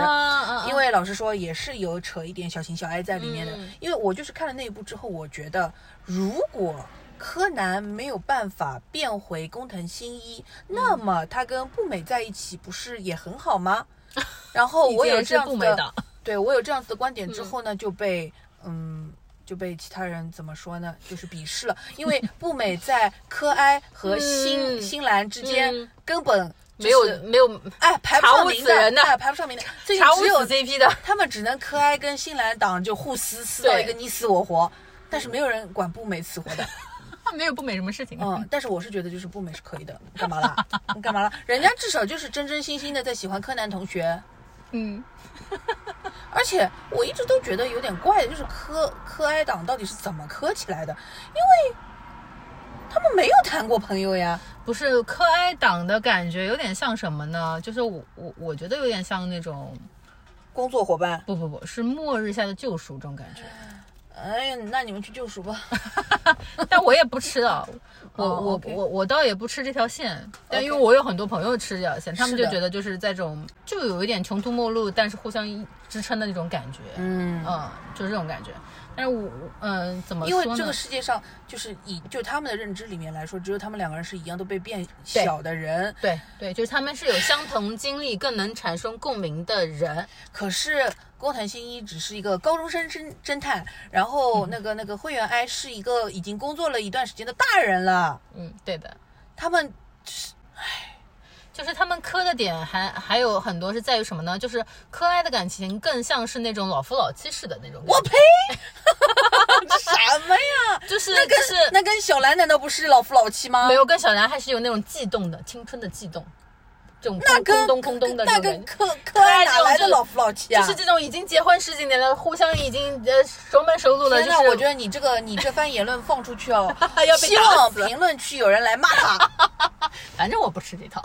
因为老实说也是有扯一点小情小爱在里面的。嗯因为我就是看了那一部之后，我觉得如果柯南没有办法变回工藤新一，那么他跟步美在一起不是也很好吗？然后我有这样子的，对我有这样子的观点之后呢，就被嗯。就被其他人怎么说呢？就是鄙视了，因为步美在柯哀和新、嗯新兰之间嗯根本、就是、没有没有哎排不上名的哎排不上名的，只有死 CP 的。他们只能柯哀跟新兰党就互撕，撕到一个你死我活，但是没有人管步美死活的。没有不美什么事情。嗯，但是我是觉得就是不美是可以的，干嘛啦？你干嘛啦？人家至少就是真真心心的在喜欢柯南同学，嗯，而且我一直都觉得有点怪的，就是柯柯哀党到底是怎么磕起来的？因为他们没有谈过朋友呀。不是柯哀党的感觉有点像什么呢？就是我我我觉得有点像那种工作伙伴，不不不是末日下的救赎这种感觉。哎呀，那你们去救赎吧。但我也不吃啊，我、哦我我我倒也不吃这条线，但因为我有很多朋友吃这条线，他们就觉得就是在这种就有一点穷途末路，但是互相支撑的那种感觉，嗯。嗯，就是这种感觉。但是我嗯、怎么说呢？因为这个世界上，就是以就他们的认知里面来说，只有他们两个人是一样都被变小的人。对对，就是他们是有相同经历、更能产生共鸣的人。可是工藤新一只是一个高中生侦侦探，然后那个那个灰原哀是一个已经工作了一段时间的大人了。嗯，对的。他们就是他们磕的点还还有很多是在于什么呢？就是磕爱的感情更像是那种老夫老妻式的那种。我呸！什么呀？就是那跟就是那跟小兰难道不是老夫老妻吗？没有跟小兰还是有那种悸动的青春的悸动，这种空那跟空洞空洞的种哪来的老夫老妻啊？就是这种已经结婚十几年了，互相已经呃熟门熟路了，天呐，就是我觉得你这个 你这番言论放出去哦，要被打希望评论区有人来骂他。反正我不吃这套，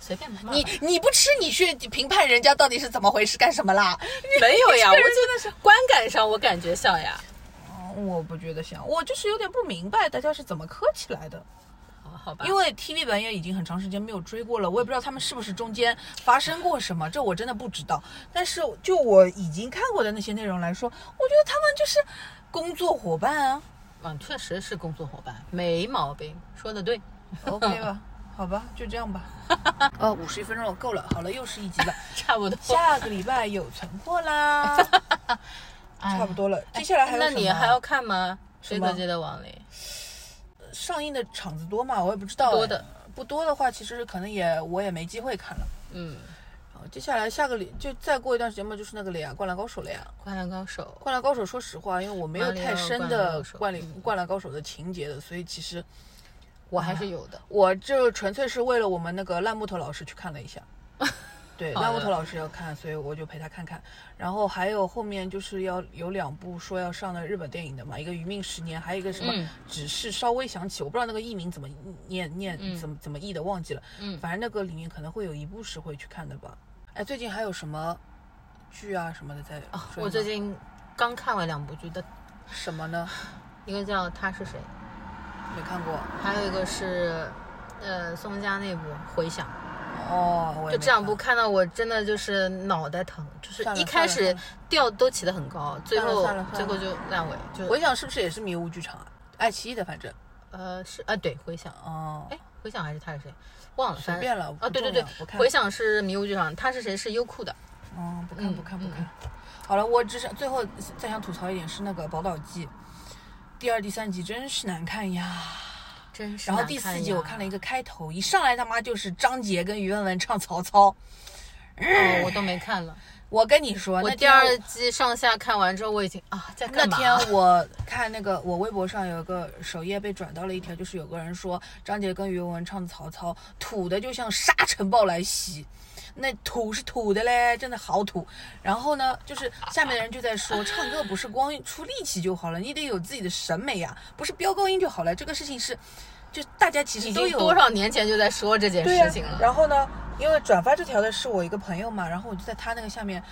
随便骂骂你你不吃，你去评判人家到底是怎么回事，干什么啦？没有呀，我真的是观感上我感觉像呀。我不觉得像，我就是有点不明白大家是怎么磕起来的。哦好吧，因为 TV 版也已经很长时间没有追过了，我也不知道他们是不是中间发生过什么，这我真的不知道。但是就我已经看过的那些内容来说，我觉得他们就是工作伙伴啊嗯，确实是工作伙伴，没毛病，说的对。，OK 吧？好吧，就这样吧。哦，五十一分钟了，够了，好了，又是一集了。差不多，下个礼拜有存货啦，哎 差不多了。接下来还有那什么你还要看吗？什么谁可记得王林？上映的场子多嘛？我也不知道。多的，不多的话，其实可能也我也没机会看了。嗯，好接下来下个礼就再过一段时间嘛，就是那个了呀，《灌篮高手》了呀。《灌篮高手《灌篮高手》说实话，因为我没有太深的《灌篮灌篮高手》的情节的，所以其实》我还是有的。我就纯粹是为了我们那个烂木头老师去看了一下。对，好的烂木头老师要看，所以我就陪他看看。然后还有后面就是要有两部说要上的日本电影的嘛，一个《余命十年》，还有一个什么嗯只是稍微想起，我不知道那个译名怎么念念嗯怎么怎么译的，忘记了。嗯反正那个里面可能会有一部是会去看的吧。哎，最近还有什么剧啊什么的在啊，我最近刚看完两部剧的，什么呢？一个叫《他是谁没看过。》，还有一个是呃宋佳那部《回响》。哦，我就这两部看看到我真的就是脑袋疼，就是一开始调都起得很高，最后最后就烂尾，就回想是不是也是迷雾剧场啊？爱奇艺的，反正呃是啊对回想，哦，哎回想还是他是谁忘了，随便了啊对对对回想是迷雾剧场，他是谁是优酷的，哦，不看嗯不看不嗯看。好了，我只想最后再想吐槽一点是那个《宝岛记》，第二、第三集真是难看呀。真是然后第四集我看了一个开头，一上来他妈就是张杰跟于文文唱曹操。哦我都没看了，我跟你说，我那第二季上下看完之后我已经啊在那干嘛？天我看那个，我微博上有个首页被转到了一条，就是有个人说张杰跟于文文唱的曹操，土的就像沙尘暴来袭，那土是土的嘞，真的好土。然后呢，就是下面的人就在说，唱歌不是光出力气就好了，你得有自己的审美呀，不是飙高音就好了。这个事情是，就大家其实都有多少年前就在说这件事情了。然后呢，因为转发这条的是我一个朋友嘛，然后我就在他那个下面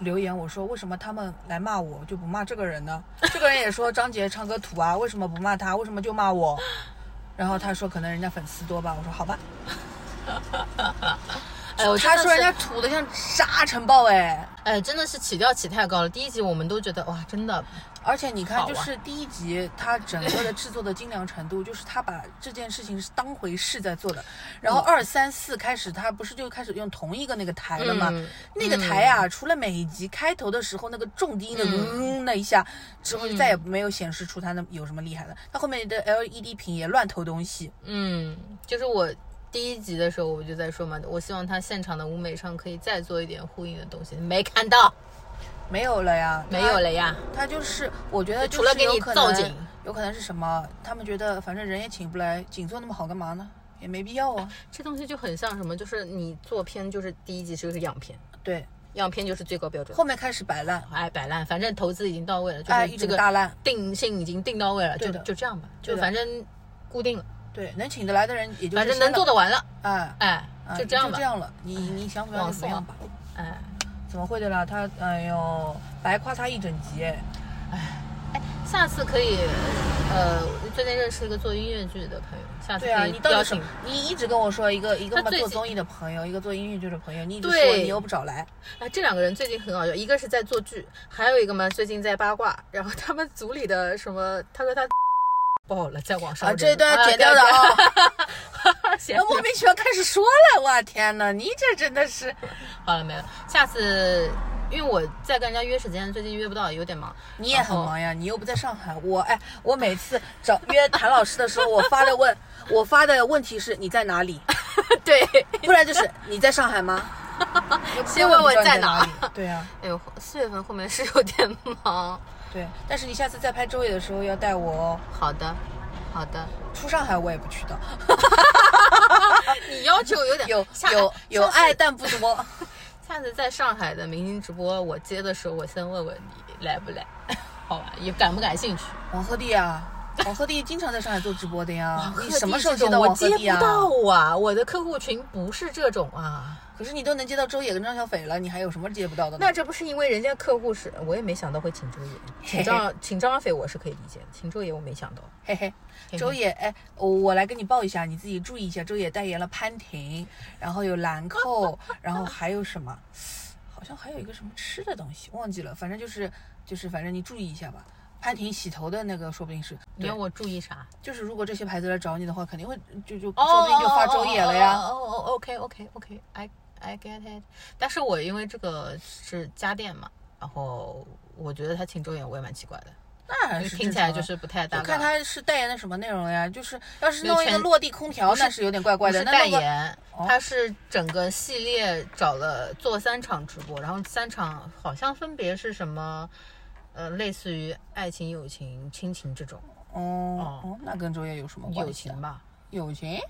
留言，我说为什么他们来骂我就不骂这个人呢？这个人也说张杰唱歌土啊，为什么不骂他？为什么就骂我？然后他说可能人家粉丝多吧，我说好吧。哎，他说人家土的像沙尘暴哎，哎，真的是起调起太高了。第一集我们都觉得哇，真的而且你看，就是第一集他整个的制作的精良程度，就是他把这件事情是当回事在做的。然后二三四开始，他不是就开始用同一个那个台了吗？嗯那个台啊，除了每一集开头的时候那个重低音的嗡嗯那一下之后，就再也没有显示出它那有什么厉害的。它后面的 LED 屏也乱投东西。嗯，就是我第一集的时候我就在说嘛，我希望他现场的舞美上可以再做一点呼应的东西，没看到，没有了呀，没有了呀。他。就是，我觉得除了给你造景，有可能是什么？他们觉得反正人也请不来，景做那么好干嘛呢？也没必要啊。这东西就很像什么，就是你做片就是第一集是个样片，对，样片就是最高标准。后面开始摆烂，哎，摆烂，反正投资已经到位了，就这个大烂。定性已经定到位了，就就这样吧，就反正固定了，对，能请得来的人也就反正能做得，完了，哎，哎，哎就这样吧就这，样了。你你想怎么样就怎么样吧。哎。怎么会的啦？他哎呦，白夸他一整集哎。哎下次可以，呃，我最近认识一个做音乐剧的朋友，下次对啊，可以你到邀请底什么？你一直跟我说一个一个嘛做综艺的朋友，一个做音乐剧的朋友，你一直说你又不找来，啊，这两个人最近很好笑，一个是在做剧，还有一个嘛最近在八卦。然后他们组里的什么，他说他爆了，在网上啊，这一段要剪掉的啊。啊！行那 莫名其妙开始说了，我天哪，你这真的是，好了没了，下次因为我在跟人家约时间，最近约不到，有点忙。你也很忙呀，你又不在上海。我哎，我每次找约谭老师的时候，我发的问，我发的问题是你在哪里？对，不然就是你在上海吗？先问问在哪哪里？对啊，哎呦，四月份后面是有点忙。对。但是你下次再拍周野的时候要带我哦。好的，好的。出上海我也不去的，你要求有点有有有爱但不多。下次在上海的明星直播，我接的时候，我先问问你来不来，好吧？也感不感兴趣？王鹤棣啊，王鹤棣经常在上海做直播的呀。你什么时候接到我接不？到啊，我的客户群不是这种啊。可是你都能接到周也跟张小斐了，你还有什么接不到的呢？那这不是因为人家客户是，我也没想到会请周也，请张请张小斐我是可以理解的，请周也我没想到。嘿嘿，周也，哎，我我来跟你报一下，你自己注意一下。周也代言了潘婷，然后有兰蔻，然后还有什么？好像还有一个什么吃的东西，忘记了。反正就是就是，反正你注意一下吧。潘婷洗头的那个，说不定是对你要，我注意啥？就是如果这些牌子来找你的话，肯定会就就哦，说不定就发周也了呀。哦哦哦，OK OK OK，I I get it。但是我因为这个是家电嘛，然后我觉得他请周也我也蛮奇怪的，那还是听起来就是不太搭我。看他是代言的什么内容呀？就是要是弄一个落地空调，那是有点怪怪的。是代言，哦他是整个系列找了做三场直播，然后三场好像分别是什么，呃，类似于爱情、友情、亲情这种哦哦，那跟周也有什么关友系友？情吧。友情？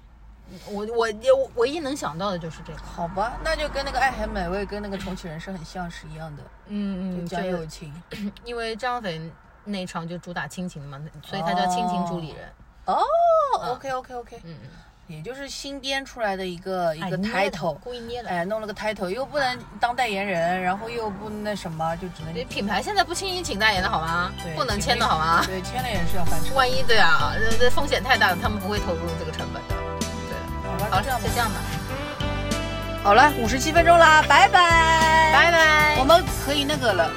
我我我唯一能想到的就是这个，好吧，那就跟那个爱很美味跟那个重启人生很像是一样的，嗯嗯，就讲友情。因为张飞那一场就主打亲情嘛，所以他叫亲情主理人。哦，OK OK OK，嗯嗯，也就是新编出来的一个一个 title，故意捏的。哎，弄了个 title，又不能当代言人，然后又不那什么，就只能对品牌现在不轻易请代言的好吗？对不能签的好吗？对，签了也是要翻车。万一对啊，这这风险太大了，他们不会投入这个成本的。对，好吧，好，就这样吧就。这样吧，好了，五十七分钟啦，拜拜，拜。拜。我们可以那个了。